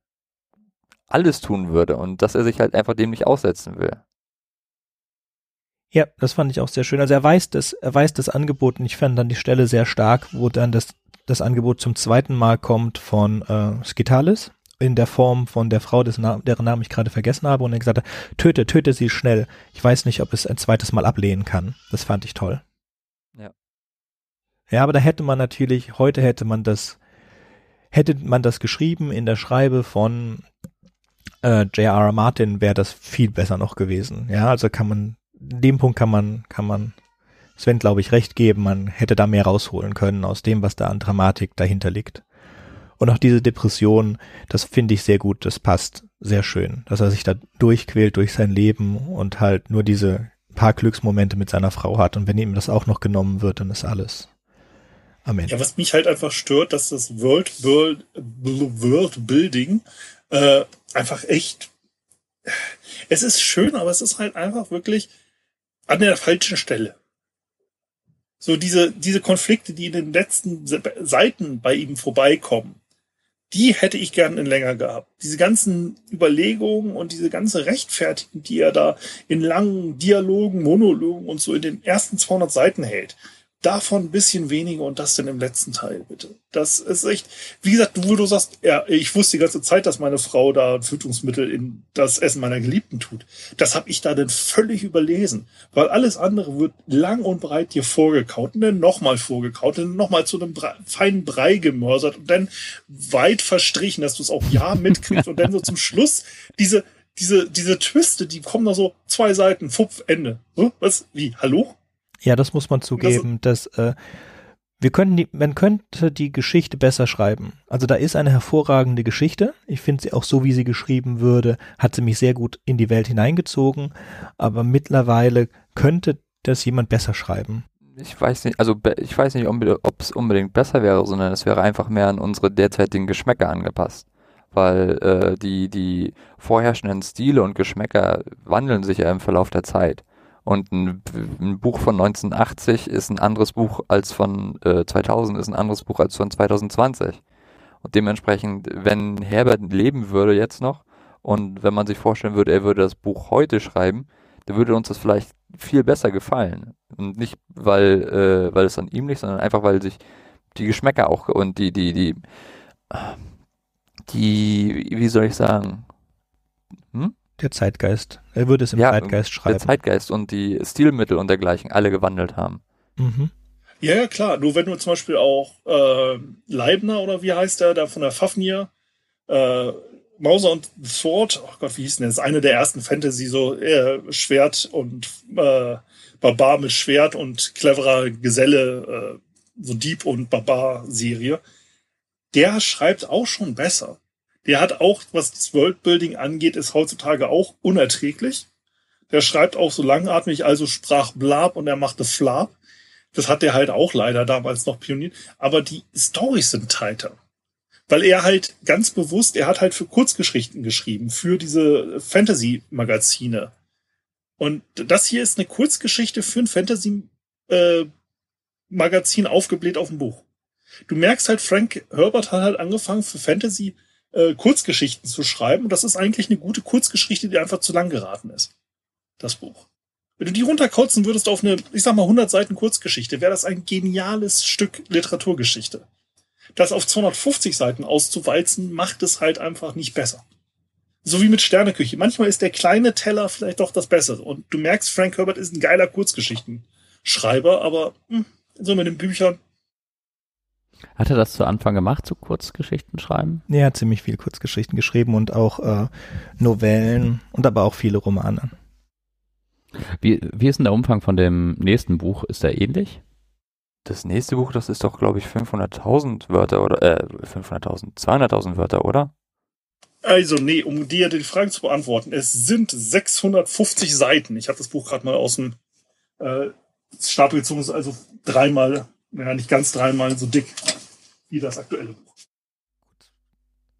alles tun würde und dass er sich halt einfach dem nicht aussetzen will. Ja, das fand ich auch sehr schön. Also er weiß das, er weiß das Angebot und ich fand dann die Stelle sehr stark, wo dann das das Angebot zum zweiten Mal kommt von äh, Skitalis in der Form von der Frau, Na deren Namen ich gerade vergessen habe, und er gesagt hat, töte, töte sie schnell. Ich weiß nicht, ob es ein zweites Mal ablehnen kann. Das fand ich toll. Ja. Ja, aber da hätte man natürlich, heute hätte man das, hätte man das geschrieben in der Schreibe von äh, J.R.R. Martin, wäre das viel besser noch gewesen. Ja, also kann man, in dem Punkt kann man, kann man Sven, glaube ich, recht geben, man hätte da mehr rausholen können aus dem, was da an Dramatik dahinter liegt. Und auch diese Depression, das finde ich sehr gut, das passt sehr schön, dass er sich da durchquält durch sein Leben und halt nur diese paar Glücksmomente mit seiner Frau hat. Und wenn ihm das auch noch genommen wird, dann ist alles am Ende. Ja, was mich halt einfach stört, dass das World, World, World Building äh, einfach echt. Es ist schön, aber es ist halt einfach wirklich an der falschen Stelle. So diese, diese Konflikte, die in den letzten Seiten bei ihm vorbeikommen, die hätte ich gern in länger gehabt. Diese ganzen Überlegungen und diese ganze Rechtfertigung, die er da in langen Dialogen, Monologen und so in den ersten 200 Seiten hält, davon ein bisschen weniger und das dann im letzten Teil, bitte. Das ist echt, wie gesagt, wo du sagst, ja, ich wusste die ganze Zeit, dass meine Frau da Fütterungsmittel in das Essen meiner Geliebten tut. Das habe ich da dann völlig überlesen, weil alles andere wird lang und breit dir vorgekaut und dann nochmal vorgekaut und dann nochmal zu einem Brei, feinen Brei gemörsert und dann weit verstrichen, dass du es auch ja mitkriegst und dann so zum Schluss diese, diese, diese Twiste, die kommen da so zwei Seiten, Fupf, Ende. Was? Wie? Hallo? Ja, das muss man zugeben, das, dass äh, wir können die, man könnte die Geschichte besser schreiben. Also da ist eine hervorragende Geschichte. Ich finde sie auch so, wie sie geschrieben würde, hat sie mich sehr gut in die Welt hineingezogen. Aber mittlerweile könnte das jemand besser schreiben. Ich weiß nicht, also ich weiß nicht, ob es unbedingt besser wäre, sondern es wäre einfach mehr an unsere derzeitigen Geschmäcker angepasst. Weil äh, die, die vorherrschenden Stile und Geschmäcker wandeln sich ja im Verlauf der Zeit. Und ein, ein, Buch von 1980 ist ein anderes Buch als von äh, 2000, ist ein anderes Buch als von 2020. Und dementsprechend, wenn Herbert leben würde jetzt noch und wenn man sich vorstellen würde, er würde das Buch heute schreiben, dann würde uns das vielleicht viel besser gefallen. Und nicht, weil, äh, weil es an ihm liegt, sondern einfach, weil sich die Geschmäcker auch und die, die, die, die, wie soll ich sagen, hm? Der Zeitgeist. Er würde es im ja, Zeitgeist schreiben. Der Zeitgeist und die Stilmittel und dergleichen alle gewandelt haben. Mhm. Ja, ja, klar. Nur wenn du zum Beispiel auch äh, Leibner oder wie heißt der, da von der Fafnir, äh, Mauser und Sword, oh Gott, wie hieß denn das? Eine der ersten Fantasy, so äh, Schwert und äh, Barbar mit Schwert und cleverer Geselle, äh, so Dieb und Barbar-Serie. Der schreibt auch schon besser. Der hat auch, was das Worldbuilding angeht, ist heutzutage auch unerträglich. Der schreibt auch so langatmig, also sprach Blab und er machte Flab. Das hat der halt auch leider damals noch pioniert. Aber die Stories sind tighter. Weil er halt ganz bewusst, er hat halt für Kurzgeschichten geschrieben, für diese Fantasy-Magazine. Und das hier ist eine Kurzgeschichte für ein Fantasy-Magazin äh, aufgebläht auf dem Buch. Du merkst halt, Frank Herbert hat halt angefangen für Fantasy äh, Kurzgeschichten zu schreiben. Und das ist eigentlich eine gute Kurzgeschichte, die einfach zu lang geraten ist. Das Buch. Wenn du die runterkotzen würdest auf eine, ich sag mal, 100 Seiten Kurzgeschichte, wäre das ein geniales Stück Literaturgeschichte. Das auf 250 Seiten auszuwalzen, macht es halt einfach nicht besser. So wie mit Sterneküche. Manchmal ist der kleine Teller vielleicht doch das Bessere. Und du merkst, Frank Herbert ist ein geiler Kurzgeschichtenschreiber, aber hm, so mit den Büchern. Hat er das zu Anfang gemacht, so Kurzgeschichten schreiben? Nee, er hat ziemlich viel Kurzgeschichten geschrieben und auch äh, Novellen und aber auch viele Romane. Wie, wie ist denn der Umfang von dem nächsten Buch? Ist er ähnlich? Das nächste Buch, das ist doch, glaube ich, 500.000 Wörter oder, äh, 500.000, 200.000 Wörter, oder? Also, nee, um dir die Frage zu beantworten, es sind 650 Seiten. Ich habe das Buch gerade mal aus dem äh, Stapel gezogen, also dreimal, ja, nicht ganz dreimal so dick wie das aktuelle Buch.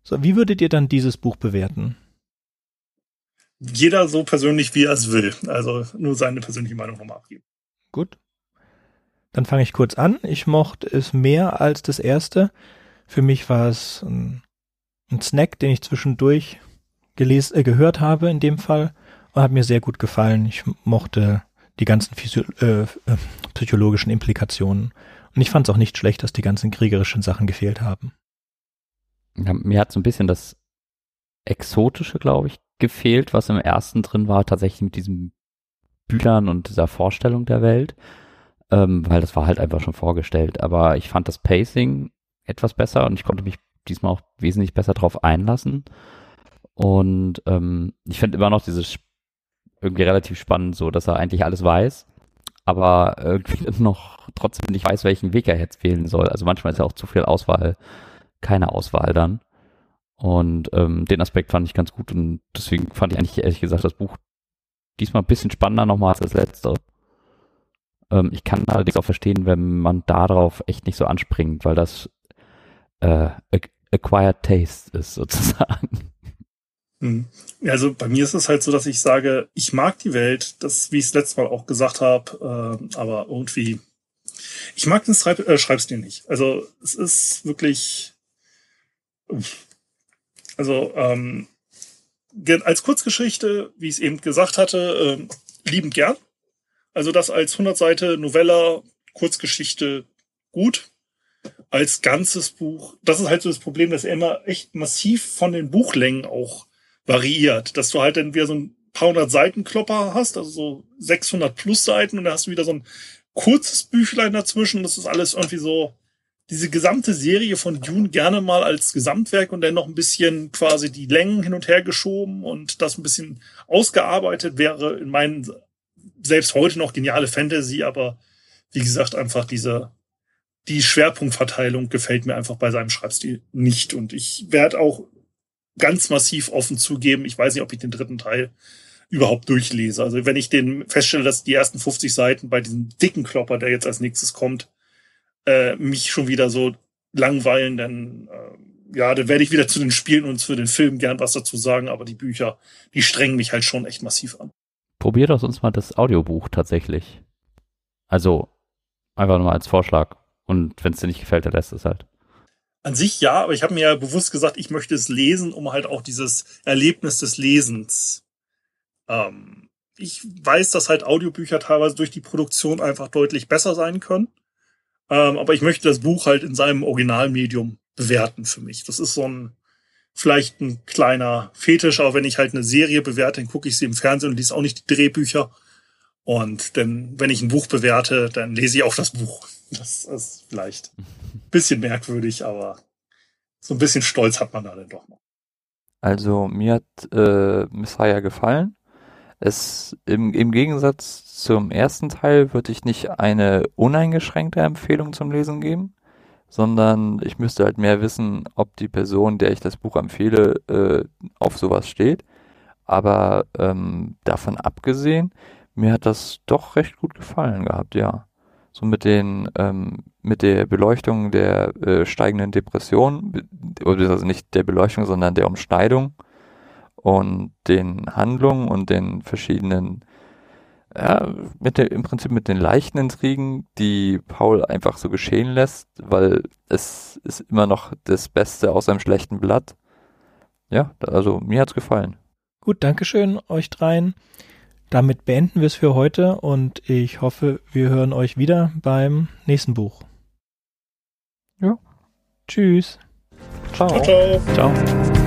So, wie würdet ihr dann dieses Buch bewerten? Jeder so persönlich, wie er es will. Also nur seine persönliche Meinung nochmal abgeben. Gut. Dann fange ich kurz an. Ich mochte es mehr als das erste. Für mich war es ein, ein Snack, den ich zwischendurch geles äh, gehört habe in dem Fall und hat mir sehr gut gefallen. Ich mochte die ganzen Physio äh, äh, psychologischen Implikationen. Und ich fand es auch nicht schlecht, dass die ganzen kriegerischen Sachen gefehlt haben. Ja, mir hat so ein bisschen das Exotische, glaube ich, gefehlt, was im ersten drin war, tatsächlich mit diesen Büchern und dieser Vorstellung der Welt, ähm, weil das war halt einfach schon vorgestellt. Aber ich fand das Pacing etwas besser und ich konnte mich diesmal auch wesentlich besser drauf einlassen. Und ähm, ich finde immer noch dieses irgendwie relativ spannend, so dass er eigentlich alles weiß, aber irgendwie noch trotzdem nicht weiß, welchen Weg er jetzt wählen soll. Also manchmal ist ja auch zu viel Auswahl, keine Auswahl dann. Und ähm, den Aspekt fand ich ganz gut und deswegen fand ich eigentlich ehrlich gesagt das Buch diesmal ein bisschen spannender nochmal als das letzte. Ähm, ich kann allerdings auch verstehen, wenn man darauf echt nicht so anspringt, weil das äh, acquired taste ist sozusagen. Hm. Also bei mir ist es halt so, dass ich sage, ich mag die Welt, das, wie ich es letztes Mal auch gesagt habe, äh, aber irgendwie, ich mag den Schreib äh, Schreibstil nicht. Also es ist wirklich, also ähm, als Kurzgeschichte, wie ich es eben gesagt hatte, äh, liebend gern. Also das als 100 Seite Novella, Kurzgeschichte gut. Als ganzes Buch, das ist halt so das Problem, dass er immer echt massiv von den Buchlängen auch variiert, dass du halt dann wieder so ein paar hundert Seiten Klopper hast, also so 600 plus Seiten und dann hast du wieder so ein kurzes Büchlein dazwischen. Das ist alles irgendwie so diese gesamte Serie von Dune gerne mal als Gesamtwerk und dann noch ein bisschen quasi die Längen hin und her geschoben und das ein bisschen ausgearbeitet wäre in meinen selbst heute noch geniale Fantasy, aber wie gesagt einfach diese die Schwerpunktverteilung gefällt mir einfach bei seinem Schreibstil nicht. Und ich werde auch ganz massiv offen zugeben. Ich weiß nicht, ob ich den dritten Teil überhaupt durchlese. Also wenn ich den feststelle, dass die ersten 50 Seiten bei diesem dicken Klopper, der jetzt als nächstes kommt, äh, mich schon wieder so langweilen, dann äh, ja, dann werde ich wieder zu den Spielen und zu den Filmen gern was dazu sagen, aber die Bücher, die strengen mich halt schon echt massiv an. Probier doch sonst mal das Audiobuch tatsächlich. Also einfach nur mal als Vorschlag. Und wenn es dir nicht gefällt, dann lässt es halt. An sich ja, aber ich habe mir ja bewusst gesagt, ich möchte es lesen, um halt auch dieses Erlebnis des Lesens. Ähm, ich weiß, dass halt Audiobücher teilweise durch die Produktion einfach deutlich besser sein können. Ähm, aber ich möchte das Buch halt in seinem Originalmedium bewerten für mich. Das ist so ein vielleicht ein kleiner Fetisch, aber wenn ich halt eine Serie bewerte, dann gucke ich sie im Fernsehen und lese auch nicht die Drehbücher. Und denn, wenn ich ein Buch bewerte, dann lese ich auch das Buch. Das ist vielleicht ein bisschen merkwürdig, aber so ein bisschen Stolz hat man da dann doch noch. Also mir hat äh, Messiah gefallen. Es im, im Gegensatz zum ersten Teil würde ich nicht eine uneingeschränkte Empfehlung zum Lesen geben, sondern ich müsste halt mehr wissen, ob die Person, der ich das Buch empfehle, äh, auf sowas steht. Aber ähm, davon abgesehen, mir hat das doch recht gut gefallen gehabt, ja so mit den ähm, mit der Beleuchtung der äh, steigenden Depression, also nicht der Beleuchtung, sondern der Umschneidung und den Handlungen und den verschiedenen ja, mit der, im Prinzip mit den leichten Intrigen, die Paul einfach so geschehen lässt, weil es ist immer noch das Beste aus einem schlechten Blatt. Ja, also mir hat's gefallen. Gut, Dankeschön euch dreien. Damit beenden wir es für heute und ich hoffe, wir hören euch wieder beim nächsten Buch. Ja. Tschüss. Ciao. Ciao, ciao. Ciao.